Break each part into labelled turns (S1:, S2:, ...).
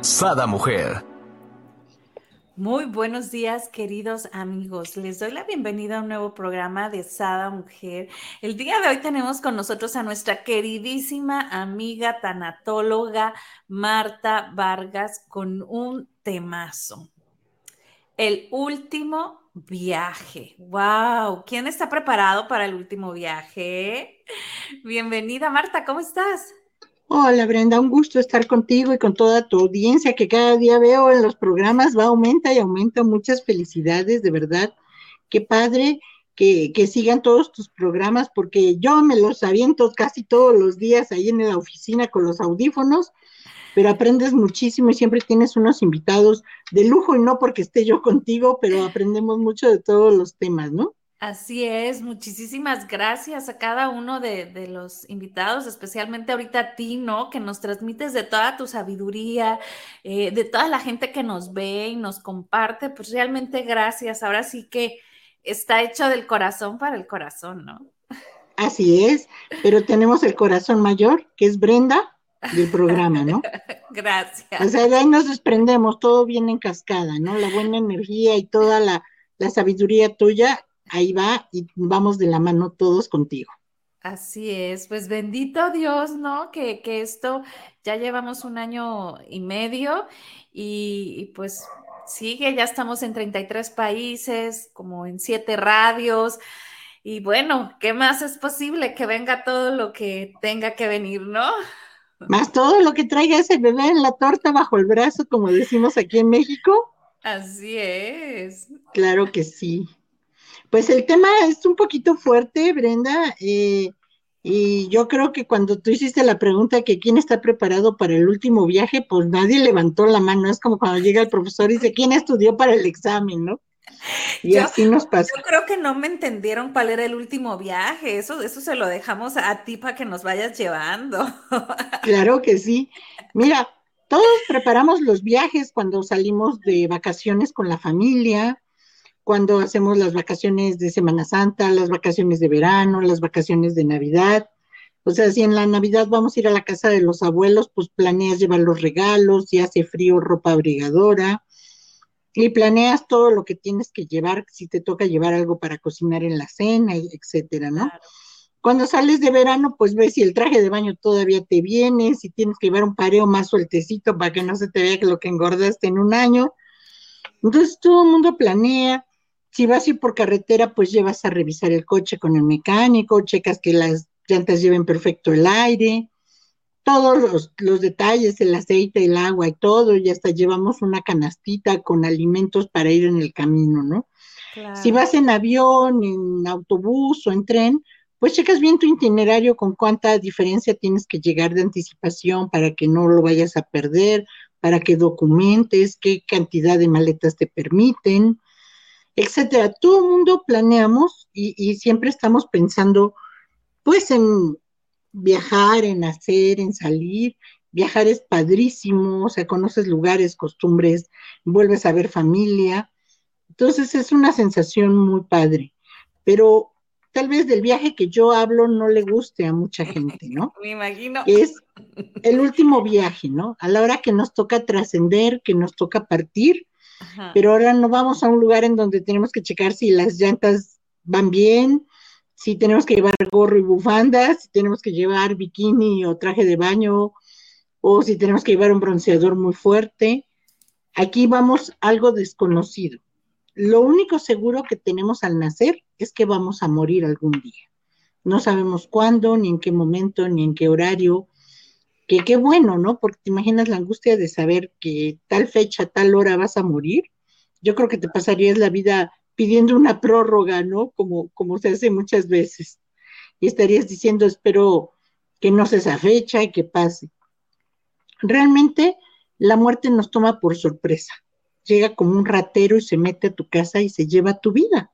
S1: Sada Mujer.
S2: Muy buenos días, queridos amigos. Les doy la bienvenida a un nuevo programa de Sada Mujer. El día de hoy tenemos con nosotros a nuestra queridísima amiga tanatóloga Marta Vargas con un temazo. El último viaje. ¡Wow! ¿Quién está preparado para el último viaje? Bienvenida, Marta, ¿cómo estás?
S3: Hola Brenda, un gusto estar contigo y con toda tu audiencia que cada día veo en los programas va, aumenta y aumenta. Muchas felicidades, de verdad. Qué padre que, que, sigan todos tus programas porque yo me los aviento casi todos los días ahí en la oficina con los audífonos, pero aprendes muchísimo y siempre tienes unos invitados de lujo y no porque esté yo contigo, pero aprendemos mucho de todos los temas, ¿no?
S2: Así es, muchísimas gracias a cada uno de, los invitados, especialmente ahorita a ti, ¿no? Que nos transmites de toda tu sabiduría, eh, de toda la gente que nos ve y nos comparte, pues realmente gracias. Ahora sí que está hecho del corazón para el corazón, ¿no?
S3: Así es, pero tenemos el corazón mayor, que es Brenda del programa, ¿no?
S2: gracias.
S3: O sea, de ahí nos desprendemos, todo viene en cascada, ¿no? La buena energía y toda la, la sabiduría tuya ahí va y vamos de la mano todos contigo.
S2: Así es, pues bendito Dios, ¿no? Que, esto ya llevamos un año y medio y, pues sigue, ya estamos en 33 países, como en siete radios. Y bueno, ¿qué más es posible? Que venga todo lo que tenga que venir, ¿no?
S3: Más todo lo que traiga ese bebé en la torta bajo el brazo, como decimos aquí en México.
S2: Así es.
S3: Claro que sí. Pues el tema es un poquito fuerte, Brenda, eh, y yo creo que cuando tú hiciste la pregunta que quién está preparado para el último viaje, pues nadie levantó la mano. Es como cuando llega el profesor y dice, ¿quién estudió para el examen, no?
S2: Y así nos pasa. Yo creo que no me entendieron cuál era el último viaje. Eso, eso se lo dejamos a ti para que nos vayas llevando.
S3: Claro que sí. Mira, todos preparamos los viajes cuando salimos de vacaciones con la familia, cuando hacemos las vacaciones de Semana Santa, las vacaciones de verano, las vacaciones de Navidad. O sea, si en la Navidad vamos a ir a la casa de los abuelos, pues planeas llevar los regalos, si hace frío, ropa abrigadora, y planeas todo lo que tienes que llevar, si te toca llevar algo para cocinar en la cena, etcétera, ¿no? Cuando sales de verano, pues ves si el traje de baño todavía te viene, si tienes que llevar un pareo más sueltecito para que no se te vea lo que engordaste en un año. Entonces todo el mundo planea, si vas a ir por carretera, pues llevas a revisar el coche con el mecánico, checas que las llantas lleven perfecto el aire, todos los, detalles, el aceite, el agua y todo, y hasta llevamos una canastita con alimentos para ir en el camino, ¿no? Si vas en avión, en autobús o en tren, pues checas bien tu itinerario con cuánta diferencia tienes que llegar de anticipación para que no lo vayas a perder, para que documentes, qué cantidad de maletas te permiten, etcétera. Todo el mundo planeamos y, siempre estamos pensando, pues, en viajar, en hacer, en salir. Viajar es padrísimo, o sea, conoces lugares, costumbres, vuelves a ver familia. Entonces es una sensación muy padre. Pero tal vez del viaje que yo hablo no le guste a mucha gente, ¿no?
S2: Me imagino.
S3: Es el último viaje, ¿no? A la hora que nos toca trascender, que nos toca partir, pero ahora no vamos a un lugar en donde tenemos que checar si las llantas van bien, si tenemos que llevar gorro y bufanda, si tenemos que llevar bikini o traje de baño, o si tenemos que llevar un bronceador muy fuerte. Aquí vamos algo desconocido. Lo único seguro que tenemos al nacer es que vamos a morir algún día. No sabemos cuándo, ni en qué momento, ni en qué horario, que qué bueno, ¿no? Porque te imaginas la angustia de saber que tal fecha, tal hora vas a morir. Yo creo que te pasarías la vida pidiendo una prórroga, ¿no? Como, como se hace muchas veces. Y estarías diciendo, espero que no sea esa fecha y que pase. Realmente la muerte nos toma por sorpresa. Llega como un ratero y se mete a tu casa y se lleva tu vida.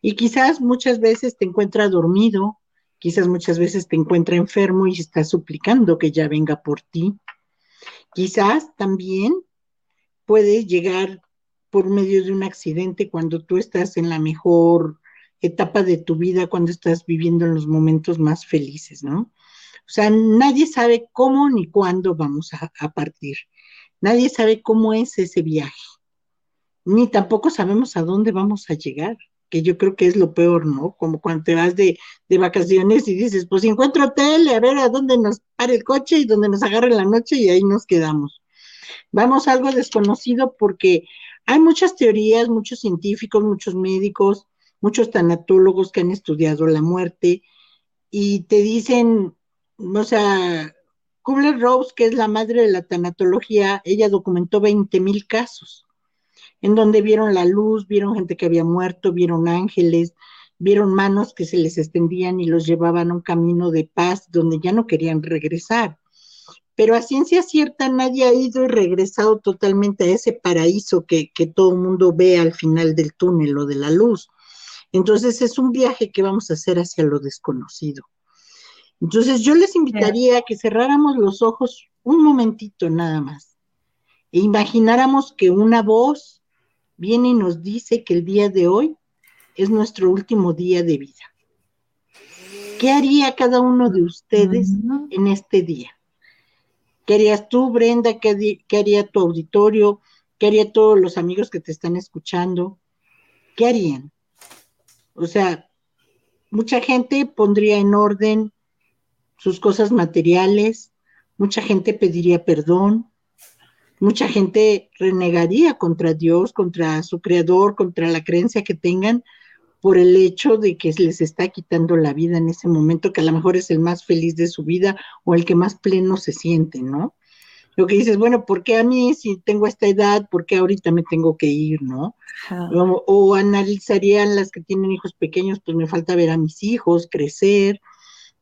S3: Y quizás muchas veces te encuentra dormido, quizás muchas veces te encuentra enfermo y está suplicando que ya venga por ti. Quizás también puede llegar por medio de un accidente cuando tú estás en la mejor etapa de tu vida, cuando estás viviendo en los momentos más felices, ¿no? O sea, nadie sabe cómo ni cuándo vamos a, partir. Nadie sabe cómo es ese viaje. Ni tampoco sabemos a dónde vamos a llegar, que yo creo que es lo peor, ¿no? Como cuando te vas de, de vacaciones y dices, pues encuentro hotel, a ver a dónde nos para el coche y dónde nos agarre la noche y ahí nos quedamos. Vamos a algo desconocido porque hay muchas teorías, muchos científicos, muchos médicos, muchos tanatólogos que han estudiado la muerte y te dicen, o sea, Kubler-Ross, que es la madre de la tanatología, ella documentó 20 mil casos, en donde vieron la luz, vieron gente que había muerto, vieron ángeles, vieron manos que se les extendían y los llevaban a un camino de paz donde ya no querían regresar. Pero a ciencia cierta nadie ha ido y regresado totalmente a ese paraíso que, todo el mundo ve al final del túnel o de la luz. Entonces es un viaje que vamos a hacer hacia lo desconocido. Entonces yo les invitaría a que cerráramos los ojos un momentito nada más e imagináramos que una voz viene y nos dice que el día de hoy es nuestro último día de vida. ¿Qué haría cada uno de ustedes en este día? ¿Qué harías tú, Brenda? ¿Qué, haría tu auditorio? ¿Qué haría todos los amigos que te están escuchando? ¿Qué harían? O sea, mucha gente pondría en orden sus cosas materiales, mucha gente pediría perdón, mucha gente renegaría contra Dios, contra su creador, contra la creencia que tengan por el hecho de que les está quitando la vida en ese momento, que a lo mejor es el más feliz de su vida o el que más pleno se siente, ¿no? Lo que dices, bueno, ¿por qué a mí si tengo esta edad, por qué ahorita me tengo que ir, ¿no? O, o, analizarían las que tienen hijos pequeños, pues me falta ver a mis hijos crecer,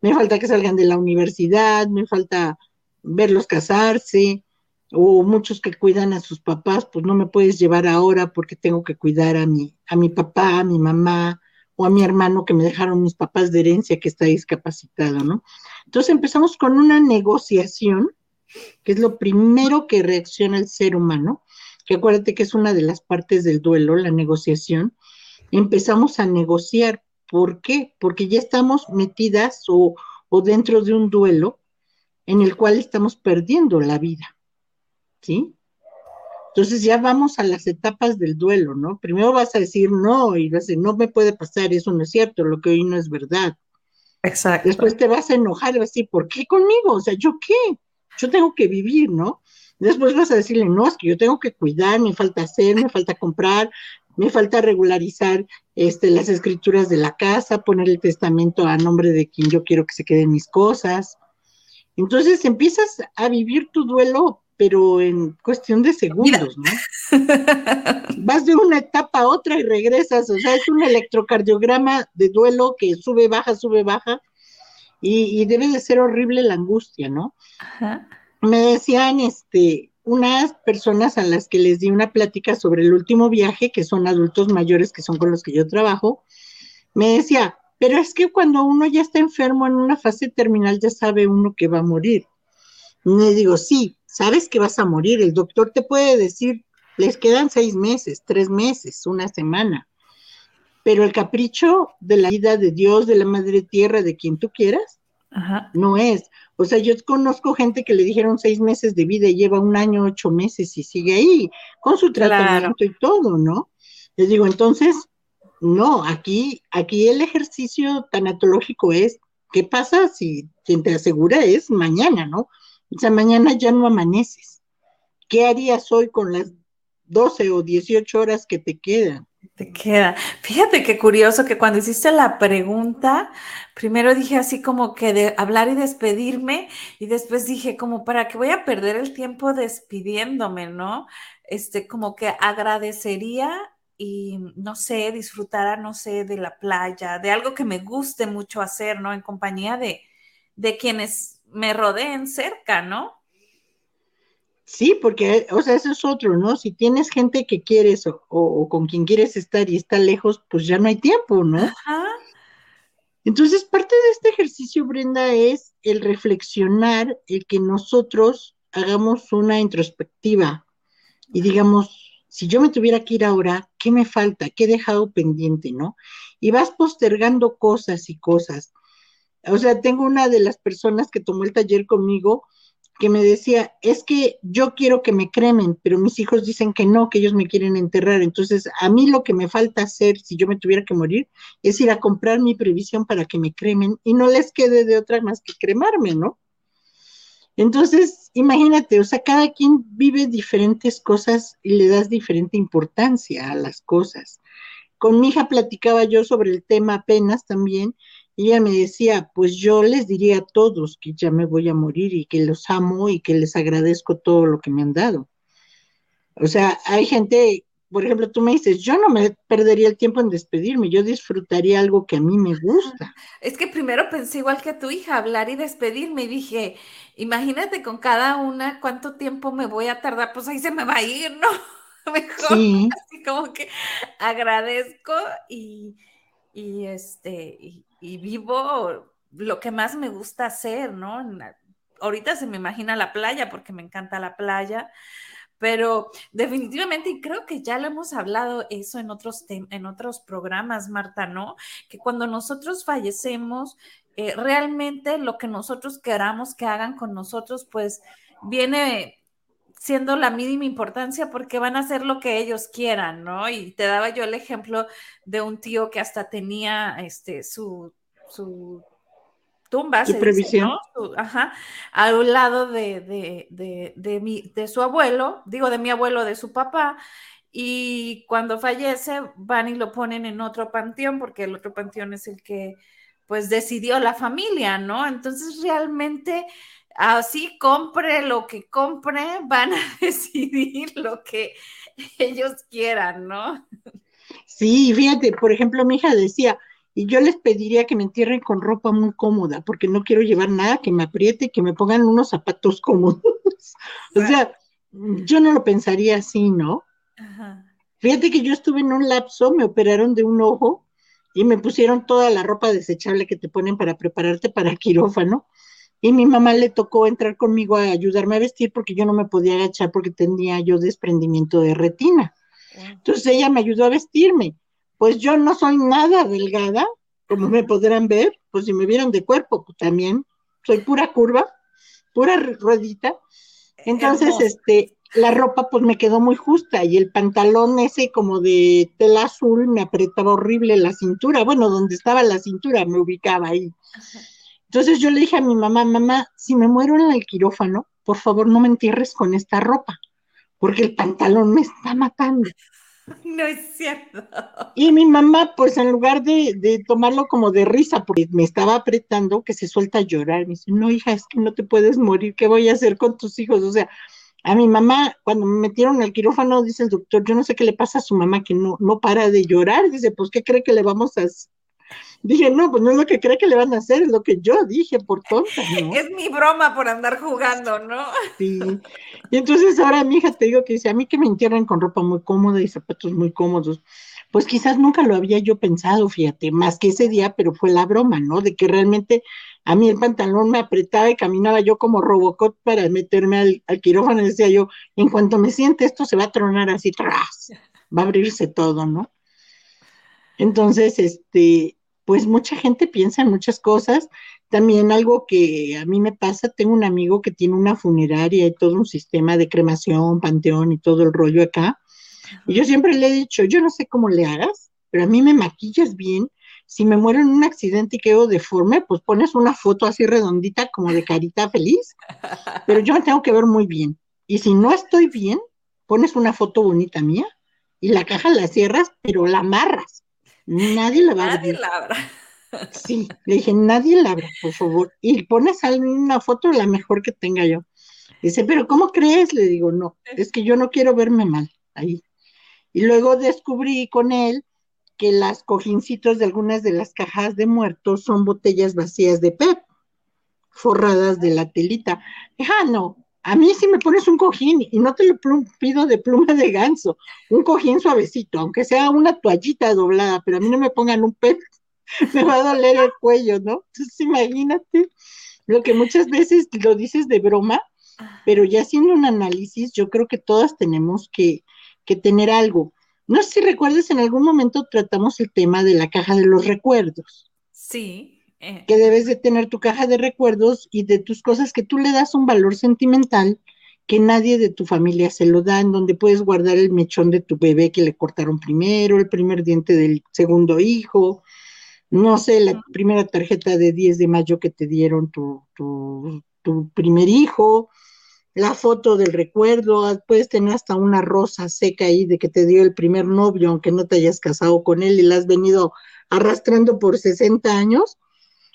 S3: me falta que salgan de la universidad, me falta verlos casarse, o muchos que cuidan a sus papás, pues no me puedes llevar ahora porque tengo que cuidar a mi, a mi papá, a mi mamá, o a mi hermano que me dejaron mis papás de herencia que está discapacitado, ¿no? Entonces empezamos con una negociación, que es lo primero que reacciona el ser humano, que acuérdate que es una de las partes del duelo, la negociación. Empezamos a negociar ¿Por qué? Porque ya estamos metidas o, dentro de un duelo en el cual estamos perdiendo la vida. ¿Sí? Entonces ya vamos a las etapas del duelo, ¿no? Primero vas a decir no y vas a decir, no me puede pasar, eso no es cierto, lo que hoy no es verdad.
S2: Exacto.
S3: Después te vas a enojar y vas a decir, ¿por qué conmigo? O sea, ¿yo qué? Yo tengo que vivir, ¿no? Después vas a decirle, no, es que yo tengo que cuidar, me falta hacer, me falta comprar, me falta regularizar este, las escrituras de la casa, poner el testamento a nombre de quien yo quiero que se queden mis cosas. Entonces empiezas a vivir tu duelo, pero en cuestión de segundos, ¿no? Vas de una etapa a otra y regresas, o sea, es un electrocardiograma de duelo que sube, baja, sube, baja, y, y debe de ser horrible la angustia, ¿no? Me decían, este, unas personas a las que les di una plática sobre el último viaje, que son adultos mayores, que son con los que yo trabajo, me decía, pero es que cuando uno ya está enfermo en una fase terminal, ya sabe uno que va a morir. Y le digo, sí, sabes que vas a morir. El doctor te puede decir, les quedan seis meses, tres meses, una semana. Pero el capricho de la vida de Dios, de la Madre Tierra, de quien tú quieras, no es. O sea, yo conozco gente que le dijeron seis meses de vida y lleva un año, ocho meses y sigue ahí, con su tratamiento y todo, ¿no? Les digo, entonces, no, aquí, aquí el ejercicio tanatológico es, ¿qué pasa si quien te asegura es mañana, ¿no? O sea, mañana ya no amaneces. ¿Qué harías hoy con las 12 o 18 horas que te quedan?
S2: Te queda. Fíjate qué curioso que cuando hiciste la pregunta, primero dije así como que de hablar y despedirme, y después dije como para que voy a perder el tiempo despidiéndome, ¿no? Este, como que agradecería y no sé, disfrutara, no sé, de la playa, de algo que me guste mucho hacer, ¿no? En compañía de, de quienes me rodeen cerca, ¿no?
S3: Sí, porque, o sea, eso es otro, ¿no? Si tienes gente que quieres o, o, con quien quieres estar y está lejos, pues ya no hay tiempo, ¿no? Ajá. Entonces, parte de este ejercicio, Brenda, es el reflexionar, el que nosotros hagamos una introspectiva y digamos, si yo me tuviera que ir ahora, ¿qué me falta? ¿Qué he dejado pendiente, no? Y vas postergando cosas y cosas. O sea, tengo una de las personas que tomó el taller conmigo que me decía, es que yo quiero que me cremen, pero mis hijos dicen que no, que ellos me quieren enterrar. Entonces, a mí lo que me falta hacer si yo me tuviera que morir es ir a comprar mi previsión para que me cremen y no les quede de otra más que cremarme, ¿no? Entonces, imagínate, o sea, cada quien vive diferentes cosas y le das diferente importancia a las cosas. Con mi hija platicaba yo sobre el tema apenas también y ella me decía, pues yo les diría a todos que ya me voy a morir y que los amo y que les agradezco todo lo que me han dado. O sea, hay gente, por ejemplo, tú me dices, yo no me perdería el tiempo en despedirme, yo disfrutaría algo que a mí me gusta.
S2: Es que primero pensé igual que tu hija, hablar y despedirme, y dije, imagínate con cada una cuánto tiempo me voy a tardar, pues ahí se me va a ir, ¿no? Mejor, sí. así como que agradezco y, y este, y, y vivo lo que más me gusta hacer, ¿no? Ahorita se me imagina la playa porque me encanta la playa, pero definitivamente, y creo que ya lo hemos hablado eso en otros, en otros programas, Marta, ¿no? Que cuando nosotros fallecemos, eh, realmente lo que nosotros queramos que hagan con nosotros, pues viene siendo la mínima importancia porque van a hacer lo que ellos quieran, ¿no? Y te daba yo el ejemplo de un tío que hasta tenía este su, su tumba,
S3: su previsión.
S2: ajá, a un lado de, de, de, de, mi, de su abuelo, digo de mi abuelo, de su papá, y cuando fallece van y lo ponen en otro panteón porque el otro panteón es el que pues decidió la familia, ¿no? Entonces realmente así compre lo que compre, van a decidir lo que ellos quieran, ¿no?
S3: Sí, fíjate, por ejemplo, mi hija decía, y yo les pediría que me entierren con ropa muy cómoda, porque no quiero llevar nada que me apriete, que me pongan unos zapatos cómodos. o sea, yo no lo pensaría así, ¿no? Fíjate que yo estuve en un lapso, me operaron de un ojo y me pusieron toda la ropa desechable que te ponen para prepararte para quirófano y mi mamá le tocó entrar conmigo a ayudarme a vestir porque yo no me podía agachar porque tenía yo desprendimiento de retina. Entonces ella me ayudó a vestirme. Pues yo no soy nada delgada, como me podrán ver, pues si me vieran de cuerpo, pues también soy pura curva, pura ruedita. Entonces, este, la ropa pues me quedó muy justa y el pantalón ese como de tela azul me apretaba horrible la cintura, bueno, donde estaba la cintura me ubicaba ahí. Entonces yo le dije a mi mamá, mamá, si me muero en el quirófano, por favor no me entierres con esta ropa, porque el pantalón me está matando.
S2: No es cierto.
S3: Y mi mamá, pues en lugar de, de, tomarlo como de risa, porque me estaba apretando, que se suelta a llorar, me dice, no, hija, es que no te puedes morir, ¿qué voy a hacer con tus hijos? O sea, a mi mamá, cuando me metieron al quirófano, dice el doctor, yo no sé qué le pasa a su mamá, que no, no para de llorar, dice, pues, ¿qué cree que le vamos a hacer? Dije, no, pues no es lo que cree que le van a hacer, es lo que yo dije por tonta, ¿no?
S2: Es mi broma por andar jugando, ¿no?
S3: Sí. Y entonces ahora mi hija te digo que dice, a mí que me entierran con ropa muy cómoda y zapatos muy cómodos. Pues quizás nunca lo había yo pensado, fíjate, más que ese día, pero fue la broma, ¿no? De que realmente a mí el pantalón me apretaba y caminaba yo como Robocop para meterme al, al quirófano y decía yo, en cuanto me siente esto se va a tronar así, tras, va a abrirse todo, ¿no? Entonces, este, pues mucha gente piensa en muchas cosas. También algo que a mí me pasa, tengo un amigo que tiene una funeraria y todo un sistema de cremación, panteón y todo el rollo acá. Y yo siempre le he dicho, yo no sé cómo le hagas, pero a mí me maquillas bien. Si me muero en un accidente y quedo deforme, pues pones una foto así redondita como de carita feliz, pero yo me tengo que ver muy bien. Y si no estoy bien, pones una foto bonita mía y la caja la cierras, pero la amarras Nadie la va a
S2: Nadie la abra.
S3: Sí, le dije, nadie la abra, por favor. Y pones una foto la mejor que tenga yo. Dice, pero ¿cómo crees? Le digo, no, es que yo no quiero verme mal ahí. Y luego descubrí con él que las cojincitos de algunas de las cajas de muertos son botellas vacías de PEP, forradas de la telita. Ah, no, a mí si me pones un cojín y no te lo pido de pluma de ganso, un cojín suavecito, aunque sea una toallita doblada, pero a mí no me pongan un pez, me va a doler el cuello, ¿no? Entonces imagínate lo que muchas veces lo dices de broma, pero ya haciendo un análisis, yo creo que todas tenemos que, que tener algo. No sé si recuerdas, en algún momento tratamos el tema de la caja de los recuerdos.
S2: Sí.
S3: Eh. Que debes de tener tu caja de recuerdos y de tus cosas que tú le das un valor sentimental que nadie de tu familia se lo da, en donde puedes guardar el mechón de tu bebé que le cortaron primero, el primer diente del segundo hijo, no sé, la primera tarjeta de 10 de mayo que te dieron tu, tu, tu primer hijo, la foto del recuerdo, ah, puedes tener hasta una rosa seca ahí de que te dio el primer novio, aunque no te hayas casado con él y la has venido arrastrando por 60 años.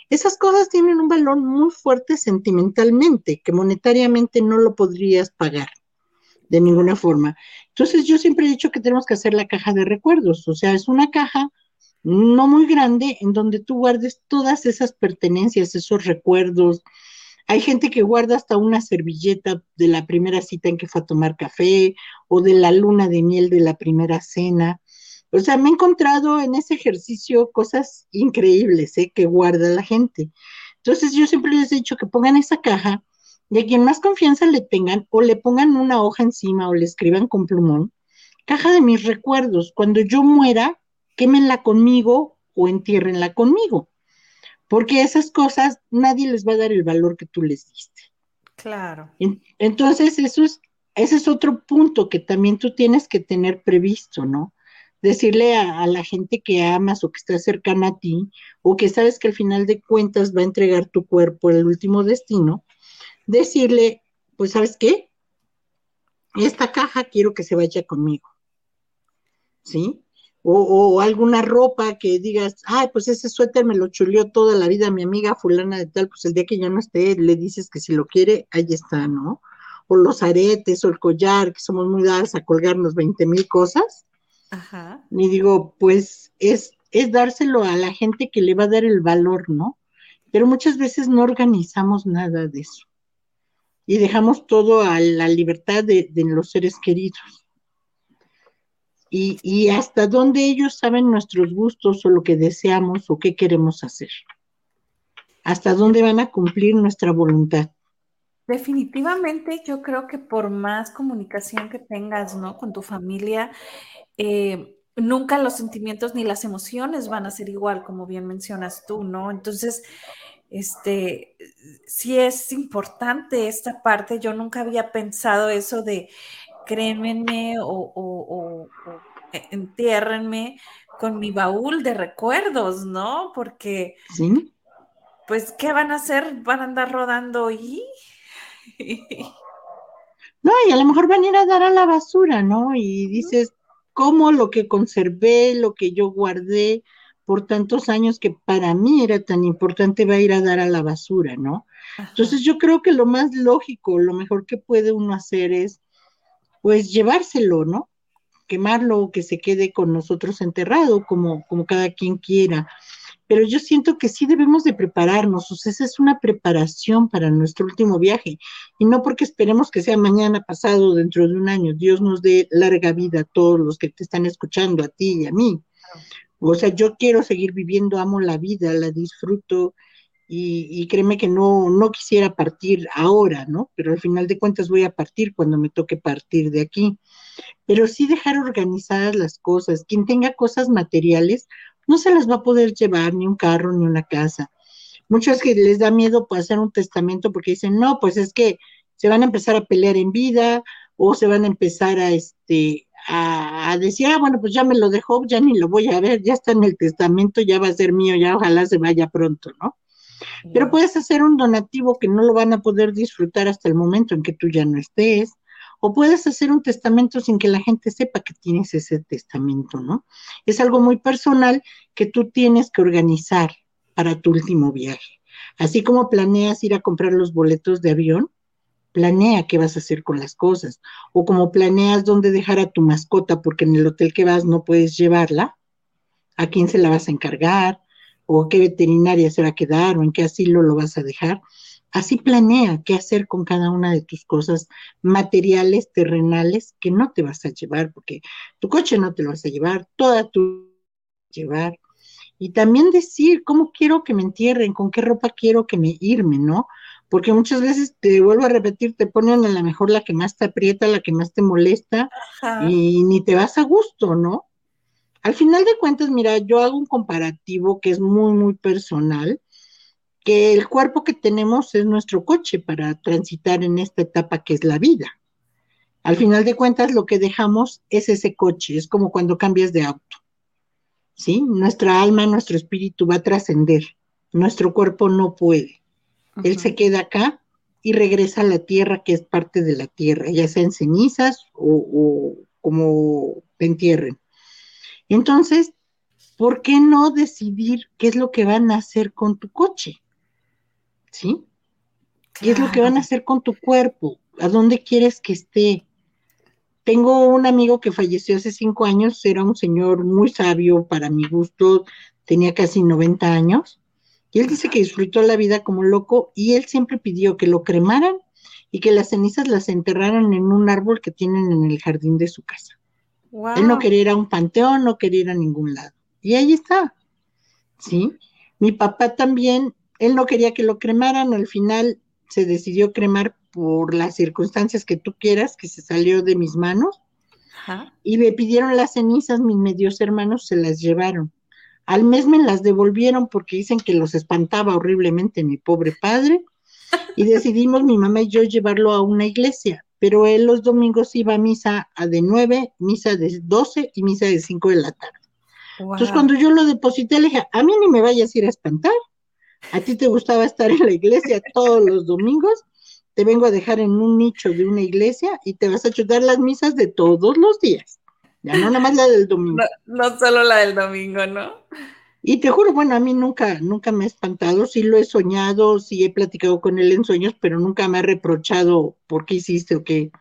S3: Esas cosas tienen un valor muy fuerte sentimentalmente, que monetariamente no lo podrías pagar de ninguna forma. Entonces yo siempre he dicho que tenemos que hacer la caja de recuerdos, o sea, es una caja no muy grande en donde tú guardes todas esas pertenencias, esos recuerdos, hay gente que guarda hasta una servilleta de la primera cita en que fue a tomar café o de la luna de miel de la primera cena. O sea, me he encontrado en ese ejercicio cosas increíbles ¿eh? que guarda la gente. Entonces yo siempre les he dicho que pongan esa caja y a quien más confianza le tengan o le pongan una hoja encima o le escriban con plumón, caja de mis recuerdos. Cuando yo muera, quémenla conmigo o entiérrenla conmigo porque esas cosas nadie les va a dar el valor que tú les diste.
S2: Claro.
S3: Entonces, eso es, ese es otro punto que también tú tienes que tener previsto, ¿no? Decirle a, la gente que amas o que está cercana a ti, o que sabes que al final de cuentas va a entregar tu cuerpo el último destino, decirle, pues, ¿sabes qué? Esta caja quiero que se vaya conmigo. ¿Sí? o, alguna ropa que digas, ay, pues ese suéter me lo chuleó toda la vida mi amiga fulana de tal, pues el día que ya no esté, le dices que si lo quiere, ahí está, ¿no? O los aretes o el collar, que somos muy dadas a colgarnos 20 mil cosas. Ajá. Y digo, pues es, es dárselo a la gente que le va a dar el valor, ¿no? Pero muchas veces no organizamos nada de eso. Y dejamos todo a la libertad de, de los seres queridos y, hasta dónde ellos saben nuestros gustos o lo que deseamos o qué queremos hacer. Hasta dónde van a cumplir nuestra voluntad.
S2: Definitivamente, yo creo que por más comunicación que tengas, ¿no? Con tu familia, eh, nunca los sentimientos ni las emociones van a ser igual, como bien mencionas tú, ¿no? Entonces, este, sí es importante esta parte. Yo nunca había pensado eso de crémenme o, o, entiérrenme con mi baúl de recuerdos, ¿no? Porque, ¿Sí? pues, ¿qué van a hacer? ¿Van a andar rodando y...
S3: no, y a lo mejor van a ir a dar a la basura, ¿no? Y dices, ¿cómo lo que conservé, lo que yo guardé por tantos años que para mí era tan importante va a ir a dar a la basura, ¿no? Entonces yo creo que lo más lógico, lo mejor que puede uno hacer es pues llevárselo, ¿no? Quemarlo, que se quede con nosotros enterrado, como, como cada quien quiera. Pero yo siento que sí debemos de prepararnos, o sea, esa es una preparación para nuestro último viaje, y no porque esperemos que sea mañana, pasado, dentro de un año, Dios nos dé larga vida a todos los que te están escuchando, a ti y a mí. O sea, yo quiero seguir viviendo, amo la vida, la disfruto, y, créeme que no, no quisiera partir ahora, ¿no? Pero al final de cuentas voy a partir cuando me toque partir de aquí. Pero sí dejar organizadas las cosas. Quien tenga cosas materiales no se las va a poder llevar ni un carro ni una casa. Muchos que les da miedo pues, hacer un testamento porque dicen, no, pues es que se van a empezar a pelear en vida o se van a empezar a, este, a, a, decir, ah, bueno, pues ya me lo dejó, ya ni lo voy a ver, ya está en el testamento, ya va a ser mío, ya ojalá se vaya pronto, ¿no? Pero puedes hacer un donativo que no lo van a poder disfrutar hasta el momento en que tú ya no estés, o puedes hacer un testamento sin que la gente sepa que tienes ese testamento, ¿no? Es algo muy personal que tú tienes que organizar para tu último viaje. Así como planeas ir a comprar los boletos de avión, planea qué vas a hacer con las cosas. O como planeas dónde dejar a tu mascota porque en el hotel que vas no puedes llevarla, a quién se la vas a encargar, o qué veterinaria se va a quedar o en qué asilo lo vas a dejar. Así planea qué hacer con cada una de tus cosas materiales, terrenales, que no te vas a llevar, porque tu coche no te lo vas a llevar, toda tu llevar. Y también decir cómo quiero que me entierren, con qué ropa quiero que me irme, ¿no? Porque muchas veces te vuelvo a repetir, te ponen a lo mejor la que más te aprieta, la que más te molesta, y ni te vas a gusto, ¿no? Al final de cuentas, mira, yo hago un comparativo que es muy, muy personal que el cuerpo que tenemos es nuestro coche para transitar en esta etapa que es la vida. Al final de cuentas, lo que dejamos es ese coche, es como cuando cambias de auto. ¿Sí? Nuestra alma, nuestro espíritu va a trascender, nuestro cuerpo no puede. Él se queda acá y regresa a la tierra, que es parte de la tierra, ya sea en cenizas o, o como te entierren. Entonces, ¿por qué no decidir qué es lo que van a hacer con tu coche? ¿Sí? ¿Qué es lo que van a hacer con tu cuerpo? ¿A dónde quieres que esté? Tengo un amigo que falleció hace cinco años, era un señor muy sabio para mi gusto, tenía casi 90 años, y él dice que disfrutó la vida como loco y él siempre pidió que lo cremaran y que las cenizas las enterraran en un árbol que tienen en el jardín de su casa. Él no quería ir a un panteón, no quería ir a ningún lado. Y ahí está, ¿sí? Mi papá también él no quería que lo cremaran, al final se decidió cremar por las circunstancias que tú quieras, que se salió de mis manos. Y me pidieron las cenizas, mis medios hermanos se las llevaron. Al mes me las devolvieron porque dicen que los espantaba horriblemente mi pobre padre. Y decidimos mi mamá y yo llevarlo a una iglesia. Pero él los domingos iba a misa a de nueve, misa de doce y misa de cinco de la tarde. Entonces cuando yo lo deposité, le dije, a mí ni me vayas a ir a espantar a ti te gustaba estar en la iglesia todos los domingos, te vengo a dejar en un nicho de una iglesia y te vas a chutar las misas de todos los días. Ya no nada más la del domingo.
S2: No, solo la del domingo, ¿no?
S3: Y te juro, bueno, a mí nunca, nunca me he espantado, sí lo he soñado, sí he platicado con él en sueños, pero nunca me ha reprochado por qué hiciste o qué.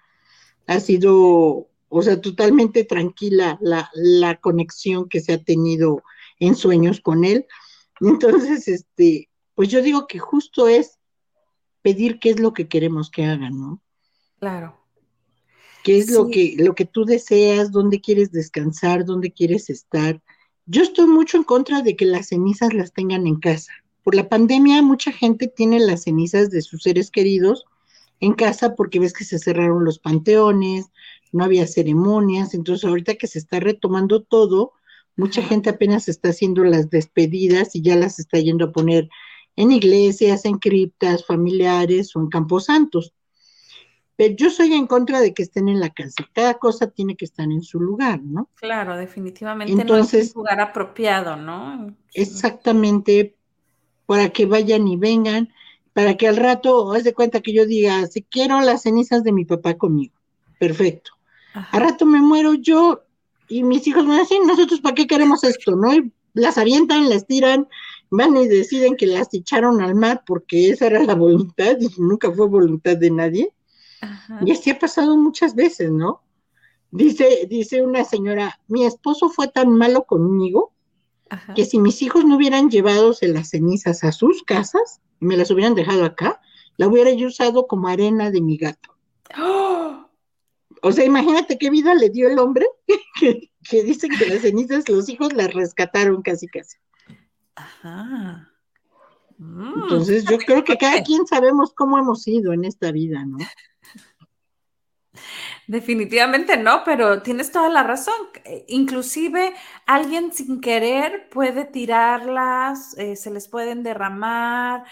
S3: Ha sido, o sea, totalmente tranquila la, la conexión que se ha tenido en sueños con él. Entonces, este, pues yo digo que justo es pedir qué es lo que queremos que hagan, ¿no?
S2: Claro.
S3: ¿Qué es lo que lo que tú deseas, dónde quieres descansar, dónde quieres estar? Yo estoy mucho en contra de que las cenizas las tengan en casa. Por la pandemia mucha gente tiene las cenizas de sus seres queridos en casa porque ves que se cerraron los panteones, no había ceremonias, entonces ahorita que se está retomando todo, Mucha gente apenas está haciendo las despedidas y ya las está yendo a poner en iglesias, en criptas familiares o en camposantos. Pero yo soy en contra de que estén en la casa. Cada cosa tiene que estar en su lugar, ¿no?
S2: Claro, definitivamente Entonces, no es un lugar apropiado, ¿no?
S3: Exactamente, para que vayan y vengan, para que al rato, haz de cuenta que yo diga, si quiero las cenizas de mi papá conmigo, perfecto. Al rato me muero yo, y mis hijos me dicen, nosotros para qué queremos esto, ¿no? Y las avientan, las tiran, van y deciden que las echaron al mar porque esa era la voluntad y nunca fue voluntad de nadie. Y así ha pasado muchas veces, ¿no? Dice, dice una señora, mi esposo fue tan malo conmigo que si mis hijos no hubieran llevado las cenizas a sus casas y me las hubieran dejado acá, la hubiera yo usado como arena de mi gato. ¡Oh! O sea, imagínate qué vida le dio el hombre que, que dicen que las cenizas los hijos las rescataron casi casi. Ajá. Mm. Entonces yo creo que cada quien sabemos cómo hemos ido en esta vida, ¿no?
S2: Definitivamente no, pero tienes toda la razón. Inclusive alguien sin querer puede tirarlas, eh, se les pueden derramar,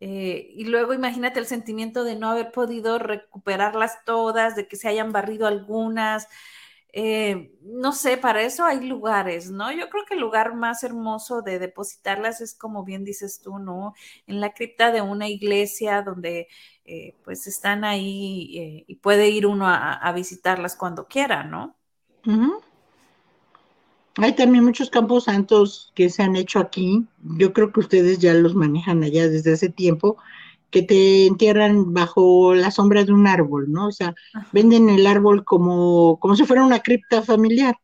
S2: eh, y luego imagínate el sentimiento de no haber podido recuperarlas todas, de que se hayan barrido algunas. Eh, no sé, para eso hay lugares, ¿no? Yo creo que el lugar más hermoso de depositarlas es como bien dices tú, ¿no? En la cripta de una iglesia donde eh, pues están ahí y puede ir uno a, visitarlas cuando quiera, ¿no?
S3: Hay también muchos campos santos que se han hecho aquí. Yo creo que ustedes ya los manejan allá desde hace tiempo, que te entierran bajo la sombra de un árbol, ¿no? O sea, venden el árbol como, como si fuera una cripta familiar.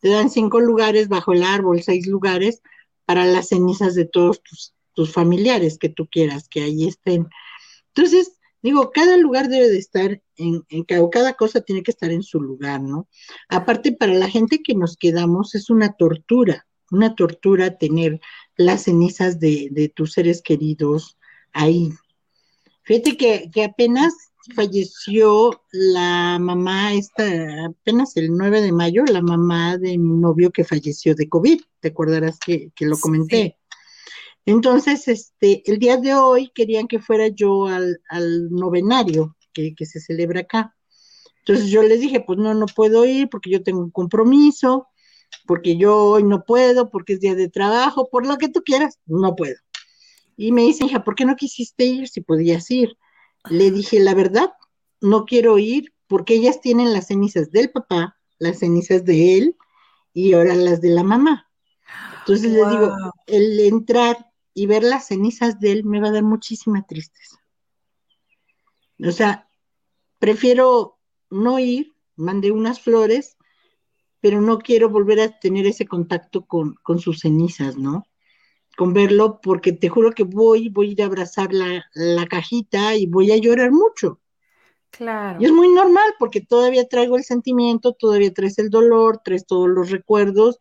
S3: Te dan cinco lugares bajo el árbol, seis lugares para las cenizas de todos tus, tus familiares que tú quieras que ahí estén. Entonces, digo, cada lugar debe de estar en, en cada cosa tiene que estar en su lugar, ¿no? Aparte, para la gente que nos quedamos es una tortura, una tortura tener las cenizas de, de tus seres queridos ahí. Fíjate que, que apenas falleció la mamá, esta, apenas el 9 de mayo, la mamá de mi novio que falleció de COVID, te acordarás que, que lo comenté. Entonces, este, el día de hoy querían que fuera yo al, al novenario que, que, se celebra acá. Entonces yo les dije, pues no, no puedo ir porque yo tengo un compromiso, porque yo hoy no puedo, porque es día de trabajo, por lo que tú quieras, no puedo. Y me dice, hija, ¿por qué no quisiste ir si podías ir? Le dije, la verdad, no quiero ir porque ellas tienen las cenizas del papá, las cenizas de él y ahora las de la mamá. Entonces wow. le digo, el entrar y ver las cenizas de él me va a dar muchísima tristeza. O sea, prefiero no ir, mandé unas flores, pero no quiero volver a tener ese contacto con, con sus cenizas, ¿no? con verlo porque te juro que voy, voy a ir a abrazar la, la, cajita y voy a llorar mucho.
S2: Claro.
S3: Y es muy normal porque todavía traigo el sentimiento, todavía traes el dolor, traes todos los recuerdos,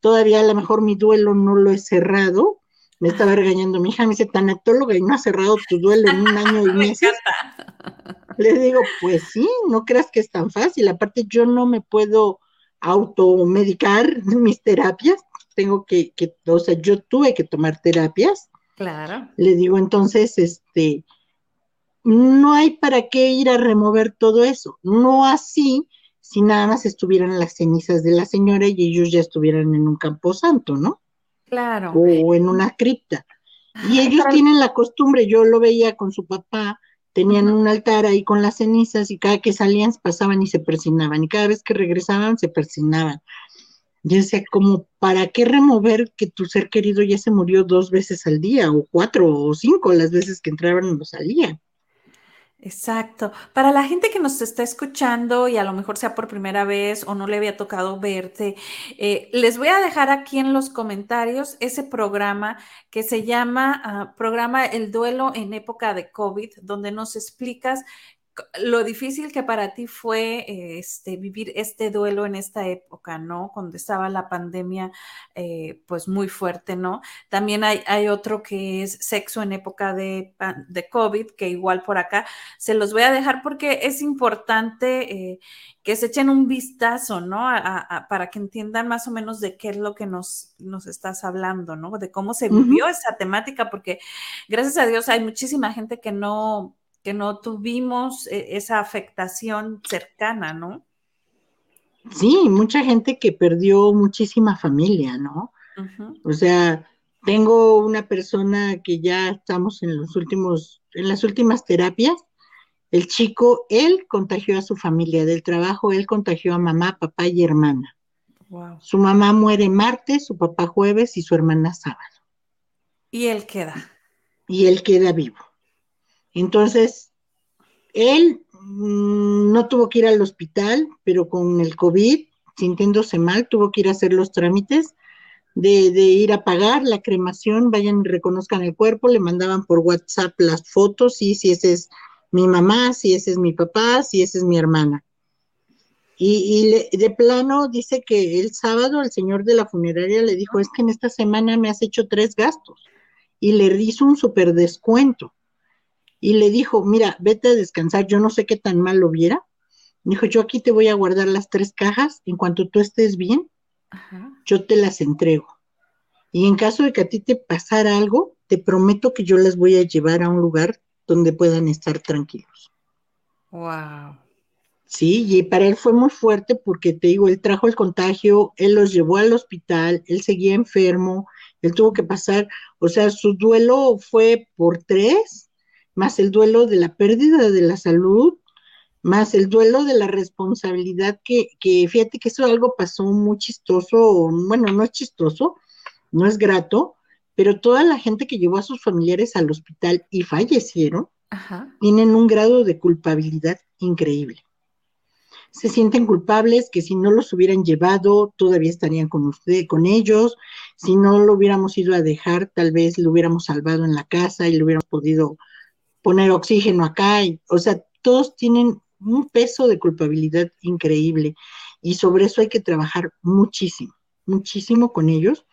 S3: todavía a lo mejor mi duelo no lo he cerrado. Me estaba regañando mi hija, me dice, tanatóloga, y no has cerrado tu duelo en un año y meses. Le digo, pues sí, no creas que es tan fácil. Aparte, yo no me puedo automedicar mis terapias tengo que, que, o sea, yo tuve que tomar terapias.
S2: Claro.
S3: Le digo, entonces, este, no hay para qué ir a remover todo eso. No así si nada más estuvieran las cenizas de la señora y ellos ya estuvieran en un camposanto, ¿no?
S2: Claro.
S3: O en una cripta. Y ellos tienen la costumbre, yo lo veía con su papá, tenían un altar ahí con las cenizas y cada que salían pasaban y se persinaban y cada vez que regresaban se persinaban. Yo decía, como, ¿para qué remover que tu ser querido ya se murió dos veces al día, o cuatro, o cinco las veces que entraban o salían?
S2: Exacto. Para la gente que nos está escuchando y a lo mejor sea por primera vez o no le había tocado verte, eh, les voy a dejar aquí en los comentarios ese programa que se llama uh, Programa El Duelo en época de COVID, donde nos explicas lo difícil que para ti fue este, vivir este duelo en esta época, ¿no? Cuando estaba la pandemia, eh, pues muy fuerte, ¿no? También hay, hay, otro que es sexo en época de, de, COVID, que igual por acá se los voy a dejar porque es importante eh, que se echen un vistazo, ¿no? A, a, para que entiendan más o menos de qué es lo que nos, nos estás hablando, ¿no? De cómo se vivió uh -huh. esa temática, porque gracias a Dios hay muchísima gente que no que no tuvimos eh, esa afectación cercana, ¿no?
S3: Sí, mucha gente que perdió muchísima familia, ¿no? Uh -huh. O sea, tengo una persona que ya estamos en los últimos, en las últimas terapias. El chico, él contagió a su familia del trabajo, él contagió a mamá, papá y hermana.
S2: Wow.
S3: Su mamá muere martes, su papá jueves y su hermana sábado.
S2: Y él queda.
S3: Y él queda vivo. Entonces, él mmm, no tuvo que ir al hospital, pero con el COVID, sintiéndose mal, tuvo que ir a hacer los trámites de, ir a pagar la cremación, vayan y reconozcan el cuerpo, le mandaban por WhatsApp las fotos, y si ese es mi mamá, si ese es mi papá, si esa es mi hermana. Y, de plano dice que el sábado el señor de la funeraria le dijo, es que en esta semana me has hecho tres gastos, y le hizo un super descuento y le dijo, mira, vete a descansar, yo no sé qué tan mal lo viera. Dijo, yo aquí te voy a guardar las tres cajas, en cuanto tú estés bien, Ajá. yo te las entrego. Y en caso de que a ti te pasara algo, te prometo que yo las voy a llevar a un lugar donde puedan estar tranquilos.
S2: Wow.
S3: Sí, y para él fue muy fuerte porque te digo, él trajo el contagio, él los llevó al hospital, él seguía enfermo, él tuvo que pasar, o sea, su duelo fue por tres, más el duelo de la pérdida de la salud, más el duelo de la responsabilidad que, que, fíjate que eso algo pasó muy chistoso, bueno, no es chistoso, no es grato, pero toda la gente que llevó a sus familiares al hospital y fallecieron,
S2: Ajá.
S3: tienen un grado de culpabilidad increíble. Se sienten culpables que si no los hubieran llevado, todavía estarían con usted, con ellos. Si no lo hubiéramos ido a dejar, tal vez lo hubiéramos salvado en la casa y lo hubiéramos podido poner oxígeno acá, y, o sea, todos tienen un peso de culpabilidad increíble y sobre eso hay que trabajar muchísimo, muchísimo con ellos,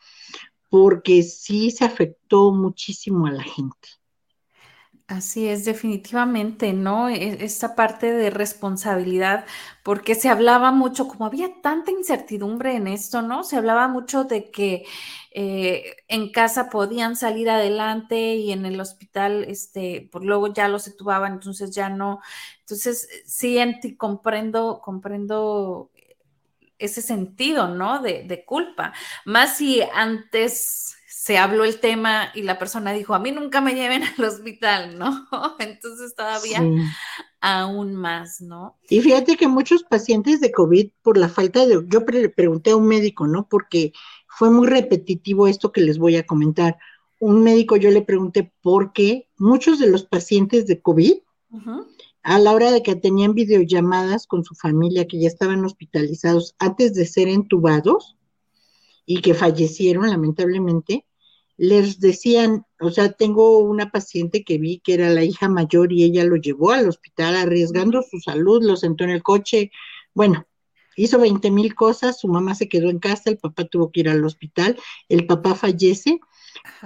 S3: porque sí se afectó muchísimo a la gente.
S2: Así es, definitivamente, ¿no? E, esta parte de responsabilidad, porque se hablaba mucho, como había tanta incertidumbre en esto, ¿no? Se hablaba mucho de que eh, en casa podían salir adelante y en el hospital, este, por luego ya los etubaban, entonces ya no. Entonces, sí, en ti comprendo, comprendo ese sentido, ¿no? De, de culpa. Más si antes se habló el tema y la persona dijo, a mí nunca me lleven al hospital, ¿no? Entonces todavía aún más, ¿no?
S3: Y fíjate que muchos pacientes de COVID, por la falta de, yo pregunté a un médico, ¿no? Porque fue muy repetitivo esto que les voy a comentar. Un médico yo le pregunté por qué muchos de los pacientes de COVID, a la hora de que tenían videollamadas con su familia, que ya estaban hospitalizados antes de ser entubados y que fallecieron lamentablemente, les decían, o sea, tengo una paciente que vi que era la hija mayor y ella lo llevó al hospital arriesgando su salud, lo sentó en el coche, bueno, hizo 20 mil cosas, su mamá se quedó en casa, el papá tuvo que ir al hospital, el papá fallece,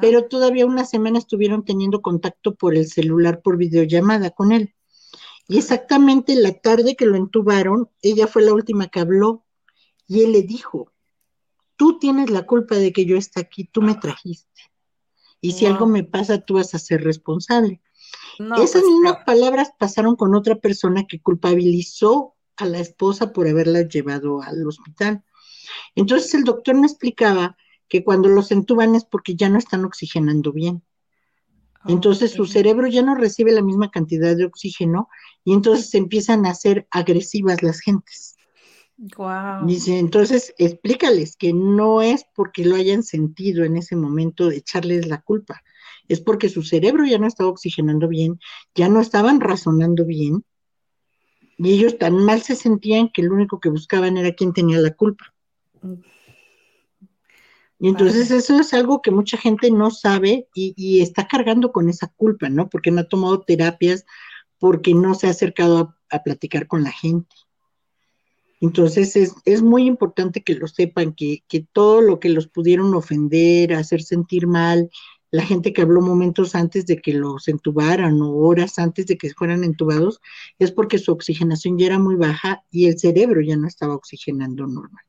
S3: pero todavía una semana estuvieron teniendo contacto por el celular, por videollamada con él. Y exactamente la tarde que lo entubaron, ella fue la última que habló y él le dijo, tú tienes la culpa de que yo esté aquí, tú me trajiste. Y si algo me pasa, tú vas a ser responsable. Esas pues, mismas palabras pasaron con otra persona que culpabilizó a la esposa por haberla llevado al hospital. Entonces el doctor me explicaba que cuando los entuban es porque ya no están oxigenando bien. Entonces su cerebro ya no recibe la misma cantidad de oxígeno y entonces empiezan a ser agresivas las gentes. Dice, entonces explícales que no es porque lo hayan sentido en ese momento de echarles la culpa, es porque su cerebro ya no estaba oxigenando bien, ya no estaban razonando bien, y ellos tan mal se sentían que lo único que buscaban era quién tenía la culpa. Y entonces eso es algo que mucha gente no sabe y, y, está cargando con esa culpa, ¿no? Porque no ha tomado terapias, porque no se ha acercado a platicar con la gente. Entonces es, es muy importante que lo sepan, que, que, todo lo que los pudieron ofender, hacer sentir mal, la gente que habló momentos antes de que los entubaran o horas antes de que fueran entubados, es porque su oxigenación ya era muy baja y el cerebro ya no estaba oxigenando normal.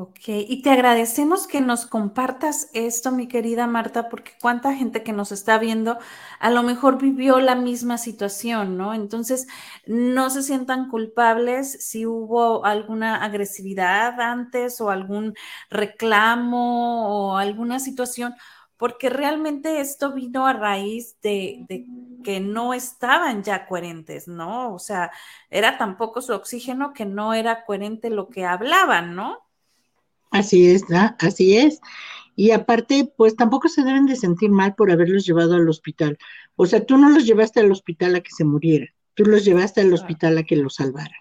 S2: Ok, y te agradecemos que nos compartas esto, mi querida Marta, porque cuánta gente que nos está viendo a lo mejor vivió la misma situación, ¿no? Entonces, no se sientan culpables si hubo alguna agresividad antes o algún reclamo o alguna situación, porque realmente esto vino a raíz de, de que no estaban ya coherentes, ¿no? O sea, era tampoco su oxígeno que no era coherente lo que hablaban, ¿no?
S3: Así es, ¿no? así es. Y aparte, pues tampoco se deben de sentir mal por haberlos llevado al hospital. O sea, tú no los llevaste al hospital a que se muriera, tú los llevaste al hospital a que los salvara.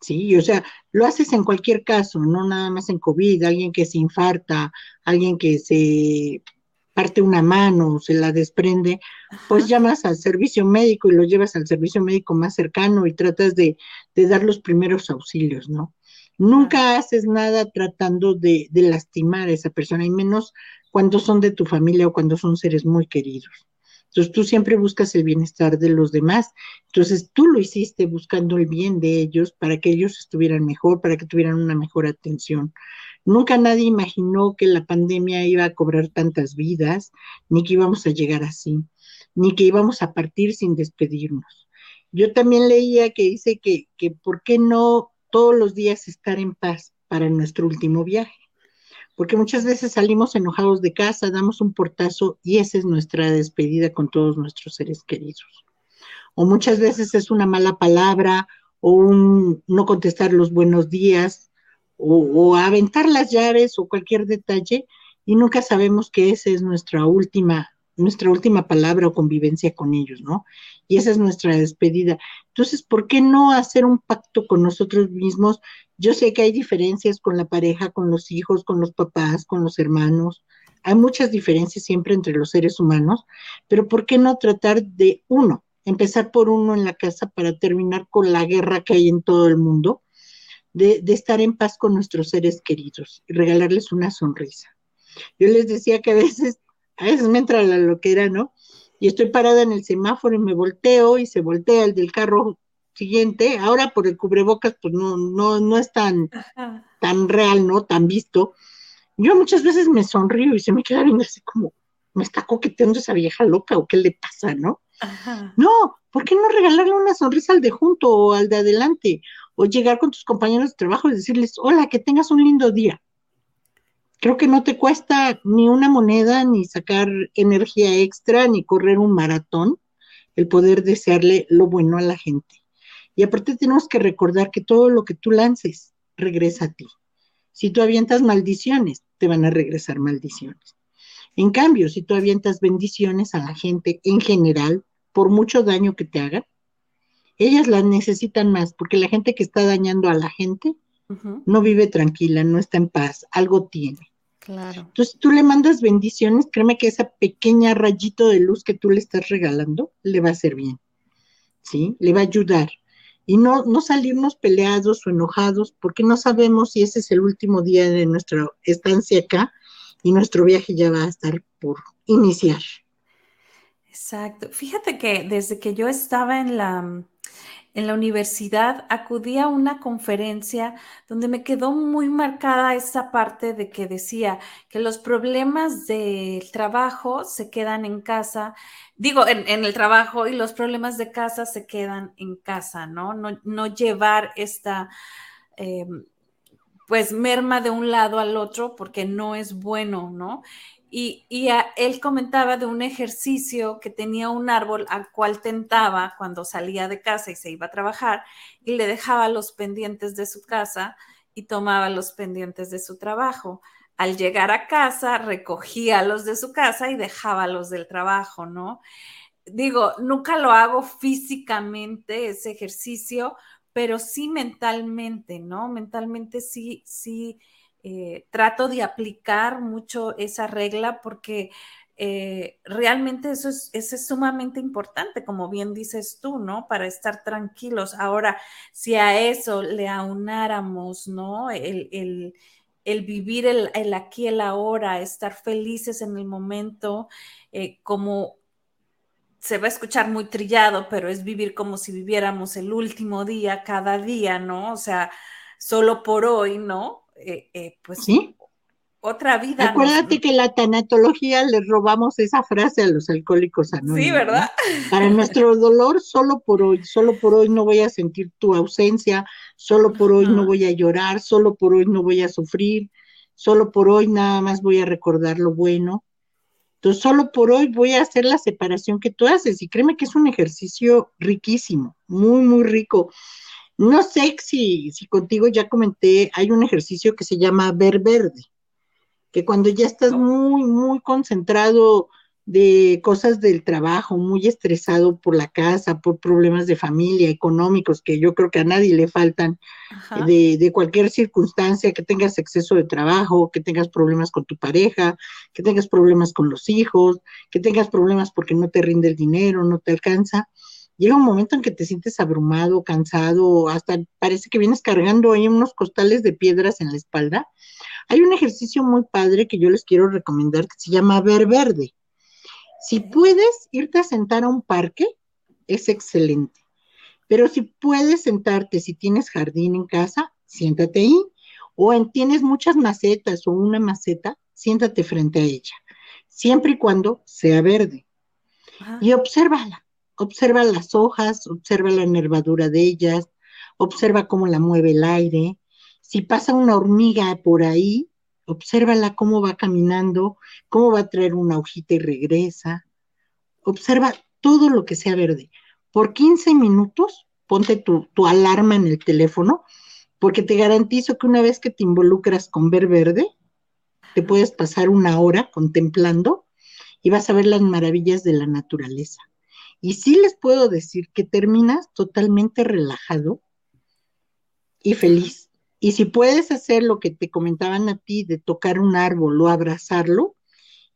S3: Sí, o sea, lo haces en cualquier caso, no nada más en COVID, alguien que se infarta, alguien que se parte una mano, se la desprende, pues llamas al servicio médico y lo llevas al servicio médico más cercano y tratas de, de dar los primeros auxilios, ¿no? Nunca haces nada tratando de, lastimar a esa persona, y menos cuando son de tu familia o cuando son seres muy queridos. Entonces tú siempre buscas el bienestar de los demás. Entonces tú lo hiciste buscando el bien de ellos para que ellos estuvieran mejor, para que tuvieran una mejor atención. Nunca nadie imaginó que la pandemia iba a cobrar tantas vidas, ni que íbamos a llegar así, ni que íbamos a partir sin despedirnos. Yo también leía que dice que, que ¿por qué no todos los días estar en paz para nuestro último viaje. Porque muchas veces salimos enojados de casa, damos un portazo y esa es nuestra despedida con todos nuestros seres queridos. O muchas veces es una mala palabra o un no contestar los buenos días o, aventar las llaves o cualquier detalle y nunca sabemos que esa es nuestra última nuestra última palabra o convivencia con ellos, ¿no? Y esa es nuestra despedida. Entonces, ¿por qué no hacer un pacto con nosotros mismos? Yo sé que hay diferencias con la pareja, con los hijos, con los papás, con los hermanos. Hay muchas diferencias siempre entre los seres humanos, pero ¿por qué no tratar de uno? Empezar por uno en la casa para terminar con la guerra que hay en todo el mundo, de, estar en paz con nuestros seres queridos y regalarles una sonrisa. Yo les decía que a veces a veces me entra la loquera, ¿no? Y estoy parada en el semáforo y me volteo y se voltea el del carro siguiente. Ahora por el cubrebocas, pues no, no, no es tan, tan real, ¿no? Tan visto. Yo muchas veces me sonrío y se me queda viendo así como, me está coqueteando esa vieja loca o qué le pasa, ¿no? No, ¿por qué no regalarle una sonrisa al de junto o al de adelante? O llegar con tus compañeros de trabajo y decirles, hola, que tengas un lindo día creo que no te cuesta ni una moneda, ni sacar energía extra, ni correr un maratón, el poder desearle lo bueno a la gente. Y aparte tenemos que recordar que todo lo que tú lances regresa a ti. Si tú avientas maldiciones, te van a regresar maldiciones. En cambio, si tú avientas bendiciones a la gente en general, por mucho daño que te hagan, ellas las necesitan más, porque la gente que está dañando a la gente no vive tranquila, no está en paz, algo tiene. Claro. Entonces tú le mandas bendiciones, créeme que esa pequeña rayito de luz que tú le estás regalando le va a hacer bien, ¿sí? Le va a ayudar. Y no, no salirnos peleados o enojados, porque no sabemos si ese es el último día de nuestra estancia acá y nuestro viaje ya va a estar por iniciar.
S2: Exacto. Fíjate que desde que yo estaba en la en la universidad acudí a una conferencia donde me quedó muy marcada esa parte de que decía que los problemas del trabajo se quedan en casa, digo, en, el trabajo y los problemas de casa se quedan en casa, ¿no? No, llevar esta... Em, pues merma de un lado al otro porque no es bueno, ¿no? Y, él comentaba de un ejercicio que tenía un árbol al cual tentaba cuando salía de casa y se iba a trabajar y le dejaba los pendientes de su casa y tomaba los pendientes de su trabajo. Al llegar a casa, recogía los de su casa y dejaba los del trabajo, ¿no? Digo, nunca lo hago físicamente ese ejercicio, pero sí mentalmente, ¿no? Mentalmente sí, sí eh, trato de aplicar mucho esa regla porque eh, realmente eso es, es, sumamente importante, como bien dices tú, ¿no? Para estar tranquilos. Ahora, si a eso le aunáramos, ¿no? El, vivir el, aquí, el ahora, estar felices en el momento, eh, como se va a escuchar muy trillado, pero es vivir como si viviéramos el último día, cada día, ¿no? O sea, solo por hoy, ¿no? Eh, eh, pues ¿Sí? otra vida.
S3: Acuérdate que la tanatología le robamos esa frase a los alcohólicos anónimos.
S2: Sí, ¿verdad?
S3: Para nuestro dolor, solo por hoy, solo por hoy no voy a sentir tu ausencia, solo por hoy no voy a llorar, solo por hoy no voy a sufrir, solo por hoy nada más voy a recordar lo bueno. Entonces, solo por hoy voy a hacer la separación que tú haces y créeme que es un ejercicio riquísimo, muy, muy rico. No sé si, si contigo ya comenté, hay un ejercicio que se llama ver verde, que cuando ya estás muy, muy concentrado de cosas del trabajo, muy estresado por la casa, por problemas de familia, económicos, que yo creo que a nadie le faltan, de, de, cualquier circunstancia, que tengas exceso de trabajo, que tengas problemas con tu pareja, que tengas problemas con los hijos, que tengas problemas porque no te rinde el dinero, no te alcanza llega un momento en que te sientes abrumado, cansado, hasta parece que vienes cargando ahí unos costales de piedras en la espalda. Hay un ejercicio muy padre que yo les quiero recomendar que se llama ver verde. Si puedes irte a sentar a un parque, es excelente. Pero si puedes sentarte, si tienes jardín en casa, siéntate ahí. O en, tienes muchas macetas o una maceta, siéntate frente a ella. Siempre y cuando sea verde. Y obsérvala Observa las hojas, observa la nervadura de ellas, observa cómo la mueve el aire. Si pasa una hormiga por ahí, obsérvala cómo va caminando, cómo va a traer una hojita y regresa. Observa todo lo que sea verde. Por 15 minutos, ponte tu, tu alarma en el teléfono, porque te garantizo que una vez que te involucras con ver verde, te puedes pasar una hora contemplando y vas a ver las maravillas de la naturaleza. Y sí les puedo decir que terminas totalmente relajado y feliz. Y si puedes hacer lo que te comentaban a ti de tocar un árbol o abrazarlo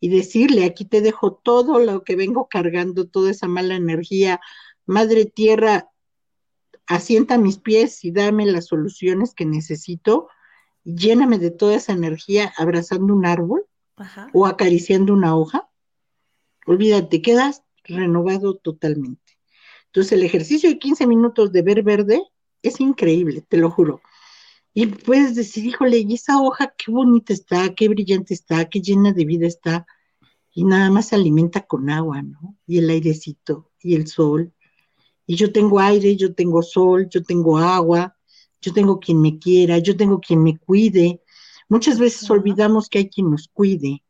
S3: y decirle, aquí te dejo todo lo que vengo cargando, toda esa mala energía, Madre Tierra, asienta mis pies y dame las soluciones que necesito, lléname de toda esa energía abrazando un árbol o acariciando una hoja, olvídate, quedas renovado totalmente. Entonces el ejercicio de 15 minutos de ver verde es increíble, te lo juro. Y puedes decir, híjole, y esa hoja qué bonita está, qué brillante está, qué llena de vida está. Y nada más se alimenta con agua, ¿no? Y el airecito, y el sol. Y yo tengo aire, yo tengo sol, yo tengo agua, yo tengo quien me quiera, yo tengo quien me cuide. Muchas veces olvidamos que hay quien nos cuide,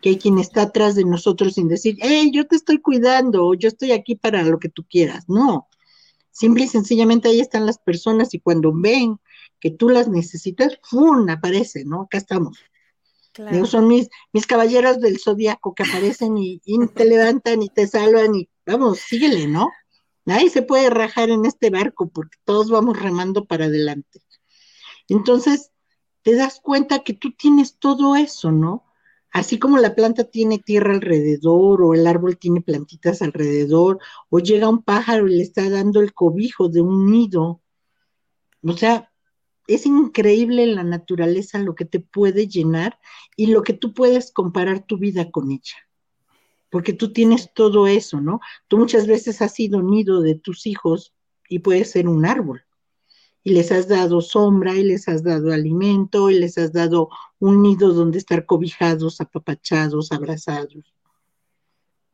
S3: que hay quien está atrás de nosotros sin decir, hey, yo te estoy cuidando, o yo estoy aquí para lo que tú quieras. No, simple y sencillamente ahí están las personas y cuando ven que tú las necesitas, ¡fum! aparece, ¿no? Acá estamos. son mis, mis caballeros del zodiaco que aparecen y, y te levantan y te salvan y vamos, síguele, ¿no? Nadie se puede rajar en este barco porque todos vamos remando para adelante. Entonces, te das cuenta que tú tienes todo eso, ¿no? Así como la planta tiene tierra alrededor o el árbol tiene plantitas alrededor o llega un pájaro y le está dando el cobijo de un nido. O sea, es increíble la naturaleza lo que te puede llenar y lo que tú puedes comparar tu vida con ella porque tú tienes todo eso, ¿no? Tú muchas veces has sido nido de tus hijos y puedes ser un árbol. Y les has dado sombra, y les has dado alimento, y les has dado un nido donde estar cobijados, apapachados, abrazados.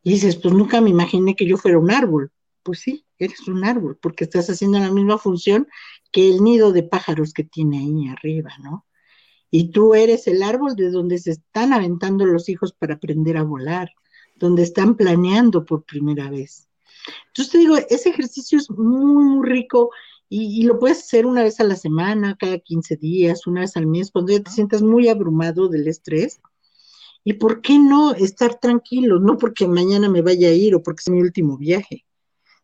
S3: Y dices, pues nunca me imaginé que yo fuera un árbol. Pues sí, eres un árbol, porque estás haciendo la misma función que el nido de pájaros que tiene ahí arriba, ¿no? Y tú eres el árbol de donde se están aventando los hijos para aprender a volar donde están planeando por primera vez. Entonces te digo, ese ejercicio es muy, muy rico y, lo puedes hacer una vez a la semana, cada 15 días, una vez al mes, cuando ya te sientas muy abrumado del estrés. ¿Y por qué no estar tranquilo? No porque mañana me vaya a ir o porque es mi último viaje,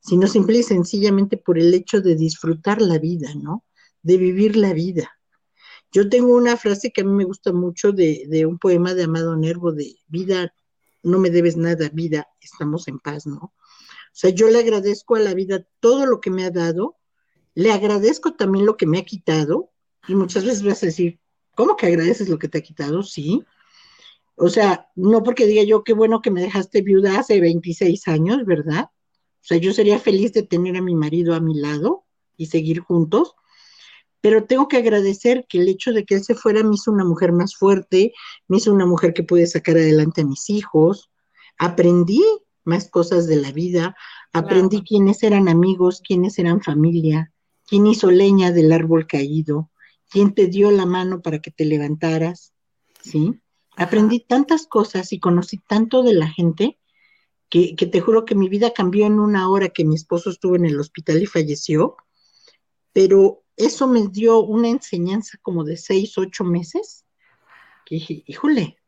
S3: sino simple y sencillamente por el hecho de disfrutar la vida, ¿no? De vivir la vida. Yo tengo una frase que a mí me gusta mucho de, de un poema de Amado Nervo, de vida no me debes nada, vida, estamos en paz, ¿no? O sea, yo le agradezco a la vida todo lo que me ha dado, le agradezco también lo que me ha quitado, y muchas veces vas a decir, ¿cómo que agradeces lo que te ha quitado? Sí. O sea, no porque diga yo, qué bueno que me dejaste viuda hace 26 años, ¿verdad? O sea, yo sería feliz de tener a mi marido a mi lado y seguir juntos, pero tengo que agradecer que el hecho de que él se fuera me hizo una mujer más fuerte, me hizo una mujer que pude sacar adelante a mis hijos, aprendí más cosas de la vida, aprendí quiénes eran amigos, quiénes eran familia, quién hizo leña del árbol caído, quién te dio la mano para que te levantaras, ¿sí? Aprendí tantas cosas y conocí tanto de la gente que, que te juro que mi vida cambió en una hora que mi esposo estuvo en el hospital y falleció, pero eso me dio una enseñanza como de seis, ocho meses, que dije, híjole,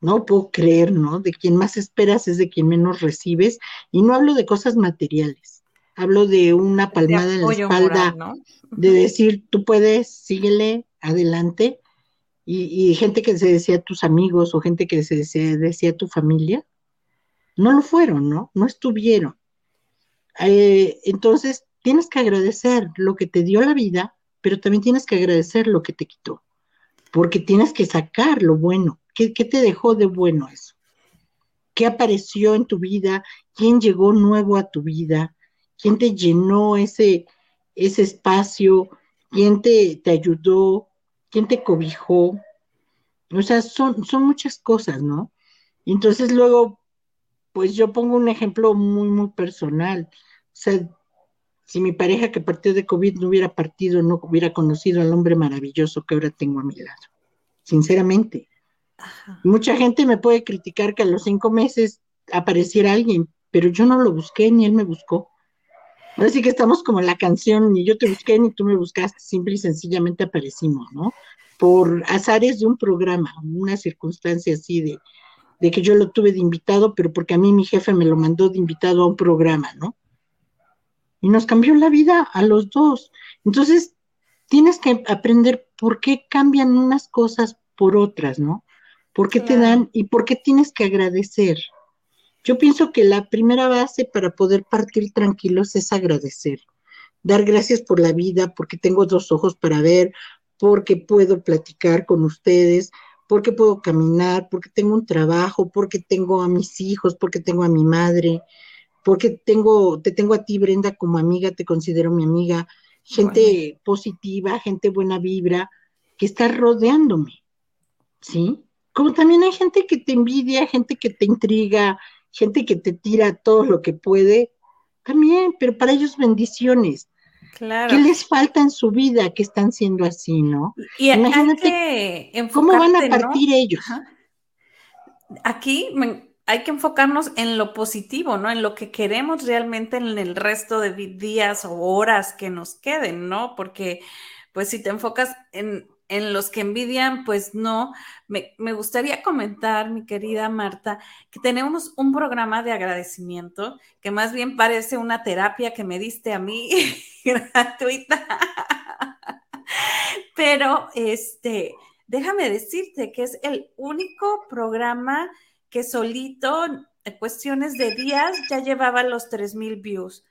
S3: no puedo creer, ¿no? De quien más esperas es de quien menos recibes, y no hablo de cosas materiales, hablo de una palmada en la espalda, de decir, tú puedes, síguele, adelante, y, gente que se decía tus amigos o gente que se decía, tu familia, no lo fueron, ¿no? No estuvieron. Eh, entonces, tienes que agradecer lo que te dio la vida, pero también tienes que agradecer lo que te quitó, porque tienes que sacar lo bueno. ¿Qué, te dejó de bueno eso? ¿Qué apareció en tu vida? ¿Quién llegó nuevo a tu vida? ¿Quién te llenó ese, ese espacio? ¿Quién te, te ayudó? ¿Quién te cobijó? O sea, son, son muchas cosas, ¿no? Entonces luego, pues yo pongo un ejemplo muy, muy personal. O sea, si mi pareja que partió de COVID no hubiera partido, no hubiera conocido al hombre maravilloso que ahora tengo a mi lado. Sinceramente. Mucha gente me puede criticar que a los cinco meses apareciera alguien, pero yo no lo busqué ni él me buscó. Así que estamos como la canción, ni yo te busqué ni tú me buscaste, simple y sencillamente aparecimos, ¿no? Por azares de un programa, una circunstancia así de, de que yo lo tuve de invitado, pero porque a mí mi jefe me lo mandó de invitado a un programa, ¿no? Y nos cambió la vida a los dos. Entonces, tienes que aprender por qué cambian unas cosas por otras, ¿no? ¿Por qué te dan y por qué tienes que agradecer? Yo pienso que la primera base para poder partir tranquilos es agradecer. Dar gracias por la vida, porque tengo dos ojos para ver, porque puedo platicar con ustedes, porque puedo caminar, porque tengo un trabajo, porque tengo a mis hijos, porque tengo a mi madre, porque tengo, te tengo a ti, Brenda, como amiga, te considero mi amiga, gente positiva, gente buena vibra, que está rodeándome, ¿sí? Como también hay gente que te envidia, gente que te intriga, gente que te tira todo lo que puede, también, pero para ellos bendiciones. Claro. ¿Qué les falta en su vida que están siendo así, no?
S2: Y Imagínate
S3: cómo van a partir ellos.
S2: Aquí hay que enfocarnos en lo positivo, ¿no? En lo que queremos realmente en el resto de días o horas que nos queden, ¿no? Porque, pues, si te enfocas en, en los que envidian, pues no. Me, me, gustaría comentar, mi querida Marta, que tenemos un programa de agradecimiento que más bien parece una terapia que me diste a mí gratuita. Pero este, déjame decirte que es el único programa que solito, en cuestiones de días, ya llevaba los 3000 views.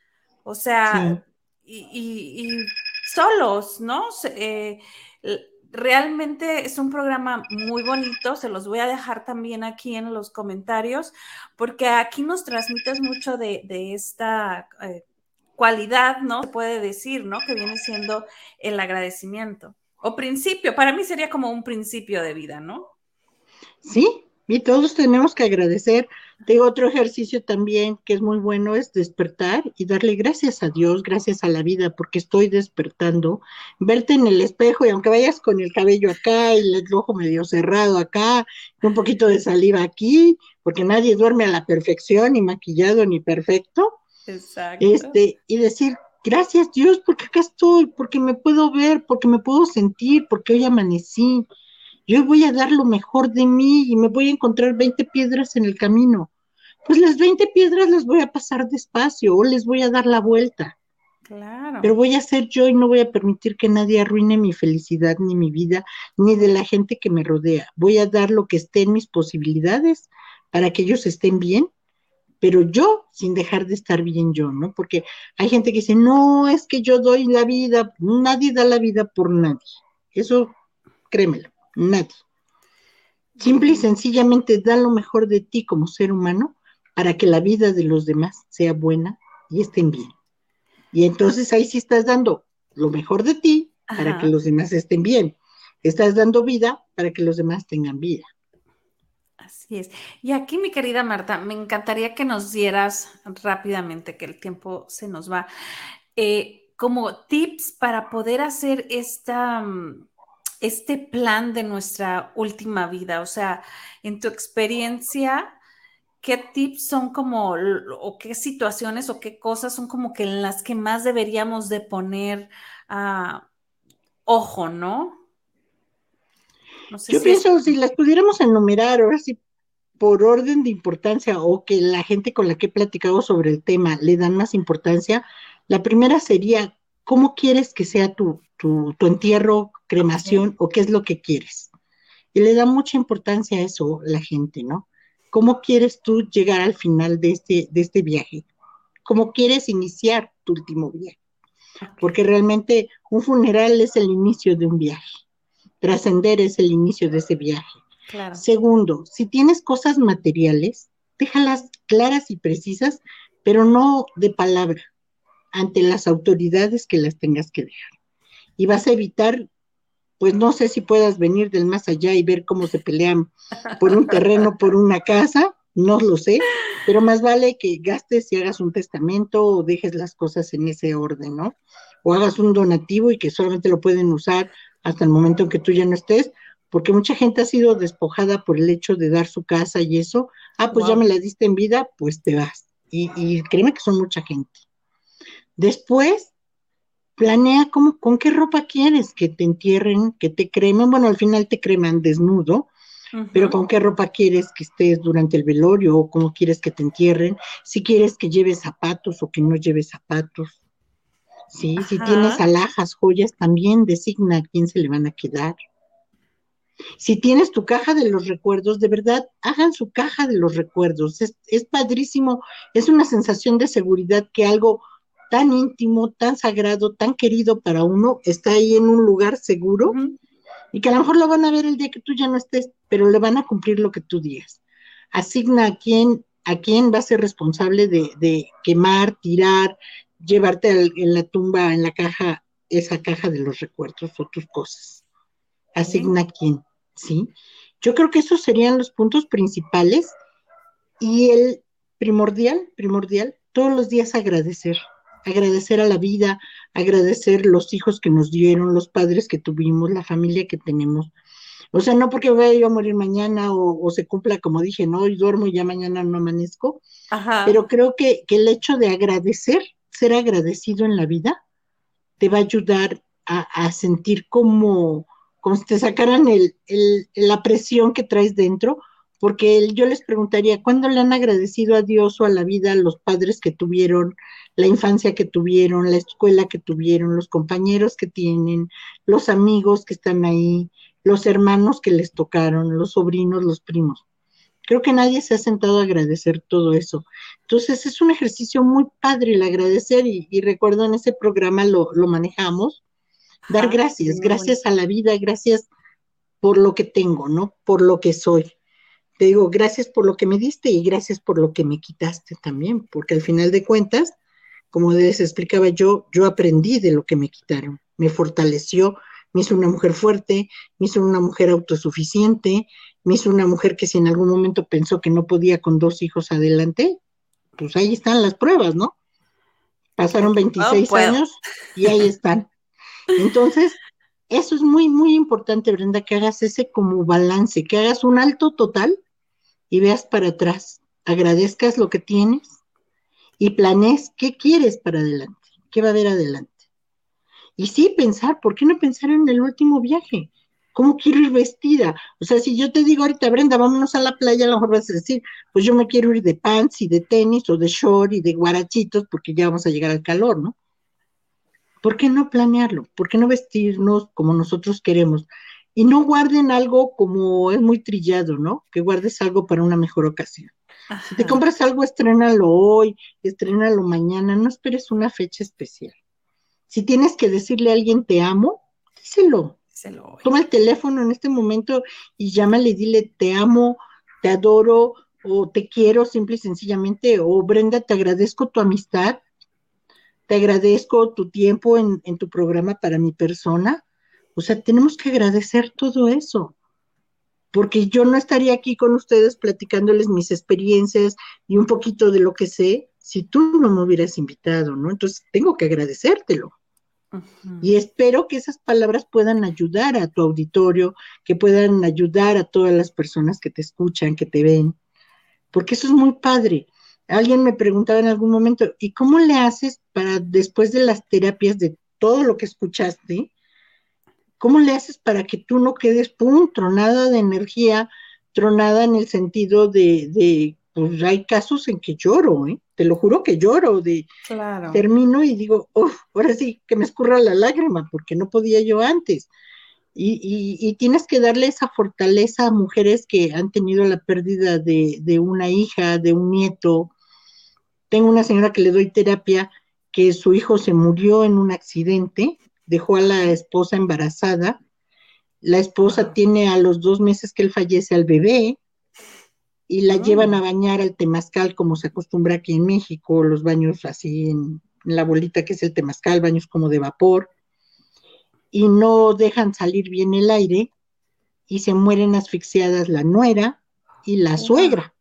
S2: O sea, y, y, y, solos, ¿no? Eh, realmente es un programa muy bonito, se los voy a dejar también aquí en los comentarios, porque aquí nos transmites mucho de, esta eh, cualidad, ¿no? Se puede decir, ¿no? Que viene siendo el agradecimiento. O principio, para mí sería como un principio de vida, ¿no?
S3: Sí, y todos tenemos que agradecer. Tengo otro ejercicio también que es muy bueno, es despertar y darle gracias a Dios, gracias a la vida, porque estoy despertando. Verte en el espejo y aunque vayas con el cabello acá y el ojo medio cerrado acá, un poquito de saliva aquí, porque nadie duerme a la perfección, ni maquillado, ni perfecto. Exacto. Este, y decir, gracias Dios, porque acá estoy, porque me puedo ver, porque me puedo sentir, porque hoy amanecí yo voy a dar lo mejor de mí y me voy a encontrar 20 piedras en el camino. Pues las 20 piedras las voy a pasar despacio o les voy a dar la vuelta. Claro. Pero voy a ser yo y no voy a permitir que nadie arruine mi felicidad, ni mi vida, ni de la gente que me rodea. Voy a dar lo que esté en mis posibilidades para que ellos estén bien, pero yo sin dejar de estar bien yo, ¿no? Porque hay gente que dice, no, es que yo doy la vida, nadie da la vida por nadie. Eso, créemelo. Nadie. Simple y sencillamente da lo mejor de ti como ser humano para que la vida de los demás sea buena y estén bien. Y entonces ahí sí estás dando lo mejor de ti para que los demás estén bien. Estás dando vida para que los demás tengan vida.
S2: Así es. Y aquí, mi querida Marta, me encantaría que nos dieras rápidamente, que el tiempo se nos va, eh, como tips para poder hacer esta mm, este plan de nuestra última vida? O sea, en tu experiencia, ¿qué tips son como, o qué situaciones o qué cosas son como que en las que más deberíamos de poner uh, ojo, ¿no?
S3: Yo pienso, si las pudiéramos enumerar, ahora sí, por orden de importancia o que la gente con la que he platicado sobre el tema le dan más importancia, la primera sería, ¿cómo quieres que sea tu, tu, entierro, cremación o qué es lo que quieres. Y le da mucha importancia a eso la gente, ¿no? ¿Cómo quieres tú llegar al final de este, de este viaje? ¿Cómo quieres iniciar tu último viaje? Porque realmente un funeral es el inicio de un viaje. Trascender es el inicio de ese viaje. Segundo, si tienes cosas materiales, déjalas claras y precisas, pero no de palabra, ante las autoridades que las tengas que dejar y vas a evitar, pues no sé si puedas venir del más allá y ver cómo se pelean por un terreno, por una casa, no lo sé, pero más vale que gastes y hagas un testamento o dejes las cosas en ese orden, ¿no? O hagas un donativo y que solamente lo pueden usar hasta el momento en que tú ya no estés, porque mucha gente ha sido despojada por el hecho de dar su casa y eso, ah, pues ya me la diste en vida, pues te vas. Y, y créeme que son mucha gente. Después, planea cómo, con qué ropa quieres que te entierren, que te cremen, bueno, al final te creman desnudo, pero con qué ropa quieres que estés durante el velorio o cómo quieres que te entierren, si quieres que lleves zapatos o que no lleves zapatos. Sí, si tienes alhajas, joyas, también designa a quién se le van a quedar. Si tienes tu caja de los recuerdos, de verdad, hagan su caja de los recuerdos. Es, padrísimo, es una sensación de seguridad que algo tan íntimo, tan sagrado, tan querido para uno está ahí en un lugar seguro y que a lo mejor lo van a ver el día que tú ya no estés, pero le van a cumplir lo que tú digas. Asigna a quién, a quién va a ser responsable de, quemar, tirar, llevarte en la tumba, en la caja, esa caja de los recuerdos o tus cosas. Asigna a quién. ¿sí? Yo creo que esos serían los puntos principales y el primordial, primordial, todos los días agradecer, agradecer a la vida, agradecer los hijos que nos dieron, los padres que tuvimos, la familia que tenemos. O sea, no porque vaya yo a morir mañana o, se cumpla, como dije, no, hoy duermo y ya mañana no amanezco, pero creo que, el hecho de agradecer, ser agradecido en la vida, te va a ayudar a sentir como, como si te sacaran el, la presión que traes dentro, porque yo les preguntaría, ¿cuándo le han agradecido a Dios o a la vida los padres que tuvieron, la infancia que tuvieron, la escuela que tuvieron, los compañeros que tienen, los amigos que están ahí, los hermanos que les tocaron, los sobrinos, los primos? Creo que nadie se ha sentado a agradecer todo eso. Entonces es un ejercicio muy padre el agradecer y, recuerdo en ese programa lo, lo manejamos Dar gracias, gracias a la vida, gracias por lo que tengo, ¿no? Por lo que soy. Te digo, gracias por lo que me diste y gracias por lo que me quitaste también, porque al final de cuentas, como les explicaba yo, yo aprendí de lo que me quitaron, me fortaleció, me hizo una mujer fuerte, me hizo una mujer autosuficiente, me hizo una mujer que si en algún momento pensó que no podía con dos hijos adelante, pues ahí están las pruebas, ¿no? Pasaron 26 años y ahí están. Entonces, eso es muy, muy importante, Brenda, que hagas ese como balance, que hagas un alto total y veas para atrás, agradezcas lo que tienes y planees qué quieres para adelante, qué va a haber adelante. Y sí pensar, ¿por qué no pensar en el último viaje? ¿Cómo quiero ir vestida? O sea, si yo te digo ahorita, Brenda, vámonos a la playa, a lo mejor vas a decir, pues yo me quiero ir de pants y de tenis o de short y de guarachitos porque ya vamos a llegar al calor, ¿no? ¿Por qué no planearlo? ¿Por qué no vestirnos como nosotros queremos? Y no guarden algo como es muy trillado, ¿no? Que guardes algo para una mejor ocasión. Si te compras algo, estrénalo hoy, estrénalo mañana, no esperes una fecha especial. Si tienes que decirle a alguien te amo, díselo. díselo Toma el teléfono en este momento y llámale y dile te amo, te adoro o te quiero simple y sencillamente o Brenda, te agradezco tu amistad te agradezco tu tiempo en, tu programa para mi persona. O sea, tenemos que agradecer todo eso, porque yo no estaría aquí con ustedes platicándoles mis experiencias y un poquito de lo que sé si tú no me hubieras invitado, ¿no? Entonces, tengo que agradecértelo. Y espero que esas palabras puedan ayudar a tu auditorio, que puedan ayudar a todas las personas que te escuchan, que te ven, porque eso es muy padre. Alguien me preguntaba en algún momento, ¿y cómo le haces para después de las terapias, de todo lo que escuchaste, cómo le haces para que tú no quedes, pum, tronada de energía, tronada en el sentido de, de pues hay casos en que lloro, ¿eh? te lo juro que lloro, de termino y digo, ahora sí que me escurra la lágrima, porque no podía yo antes. Y, y, tienes que darle esa fortaleza a mujeres que han tenido la pérdida de, de una hija, de un nieto, tengo una señora que le doy terapia que su hijo se murió en un accidente, dejó a la esposa embarazada, la esposa tiene a los dos meses que él fallece al bebé y la llevan a bañar al temazcal como se acostumbra aquí en México, los baños así en, la bolita que es el temazcal, baños como de vapor, y no dejan salir bien el aire y se mueren asfixiadas la nuera y la suegra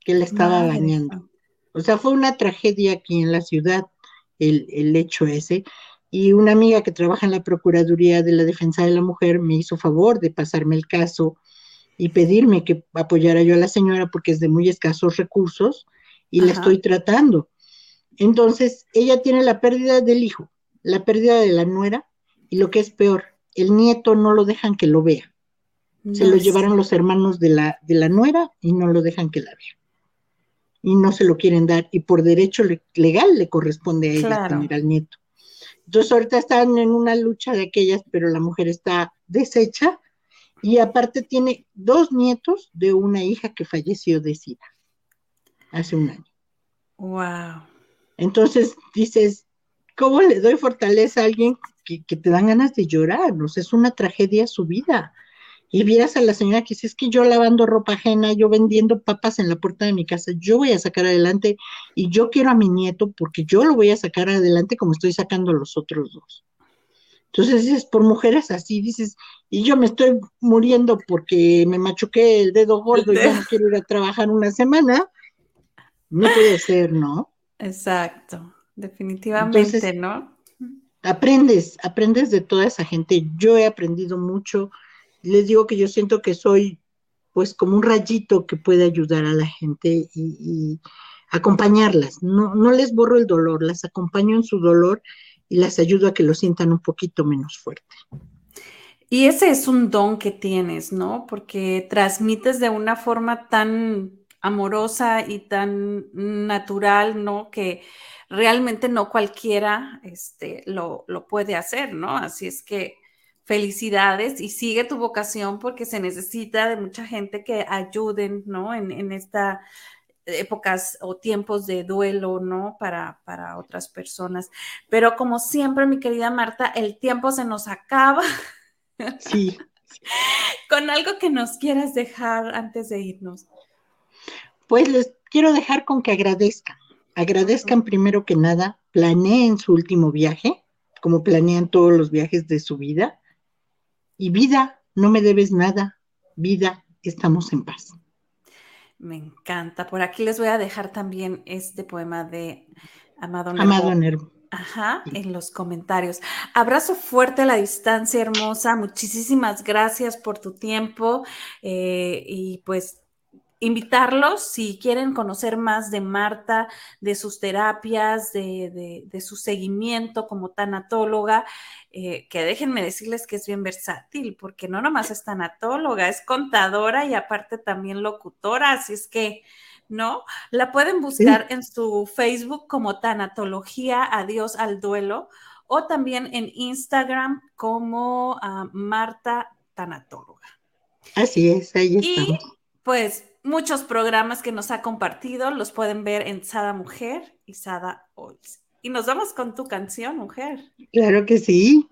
S3: que la estaba bañando. O sea, fue una tragedia aquí en la ciudad el, hecho ese. Y una amiga que trabaja en la Procuraduría de la Defensa de la Mujer me hizo favor de pasarme el caso y pedirme que apoyara yo a la señora porque es de muy escasos recursos y la estoy tratando. Entonces, ella tiene la pérdida del hijo, la pérdida de la nuera y lo que es peor, el nieto no lo dejan que lo vea. Se lo llevaron los hermanos de la, de la nuera y no lo dejan que la vea. Y no se lo quieren dar. Y por derecho legal le corresponde a ella tener al nieto. Entonces ahorita están en una lucha de aquellas, pero la mujer está deshecha y aparte tiene dos nietos de una hija que falleció de SIDA hace un año.
S2: Wow.
S3: Entonces dices, ¿cómo le doy fortaleza a alguien que, te dan ganas de llorar? Es una tragedia su vida. Y vieras a la señora que dice, es que yo lavando ropa ajena, yo vendiendo papas en la puerta de mi casa, yo voy a sacar adelante y yo quiero a mi nieto porque yo lo voy a sacar adelante como estoy sacando a los otros dos. Entonces dices, por mujeres así, dices, y yo me estoy muriendo porque me machuqué el dedo gordo y ya no quiero ir a trabajar una semana. No puede ser, ¿no?
S2: Exacto, definitivamente, ¿no?
S3: Aprendes, aprendes de toda esa gente. Yo he aprendido mucho. Les digo que yo siento que soy pues como un rayito que puede ayudar a la gente y, acompañarlas. No, no les borro el dolor, las acompaño en su dolor y las ayudo a que lo sientan un poquito menos fuerte.
S2: Y ese es un don que tienes, ¿no? Porque transmites de una forma tan amorosa y tan natural, ¿no? Que realmente no cualquiera este, lo, puede hacer, ¿no? Así es que felicidades y sigue tu vocación porque se necesita de mucha gente que ayuden, ¿no? En, en estas épocas o tiempos de duelo, ¿no? Para, para otras personas. Pero como siempre, mi querida Marta, el tiempo se nos acaba.
S3: Sí.
S2: Con algo que nos quieras dejar antes de irnos.
S3: Pues les quiero dejar con que agradezcan. Agradezcan primero que nada, planeen su último viaje, como planean todos los viajes de su vida. Y vida, no me debes nada. Vida, estamos en paz.
S2: Me encanta. Por aquí les voy a dejar también este poema de Amado
S3: Nervo. Amado Nervo.
S2: Ajá, en los comentarios. Abrazo fuerte a la distancia, hermosa. Muchísimas gracias por tu tiempo. Eh, y pues invitarlos si quieren conocer más de Marta, de sus terapias, de, su seguimiento como tanatóloga, eh, que déjenme decirles que es bien versátil, porque no nomás es tanatóloga, es contadora y aparte también locutora, así es que, ¿no? La pueden buscar en su Facebook como Tanatología Adiós al Duelo o también en Instagram como ah, Marta Tanatóloga.
S3: Así es, ahí estamos.
S2: Y pues muchos programas que nos ha compartido, los pueden ver en Sada Mujer y Sada Oils. Y nos vamos con tu canción, mujer.
S3: Claro que sí.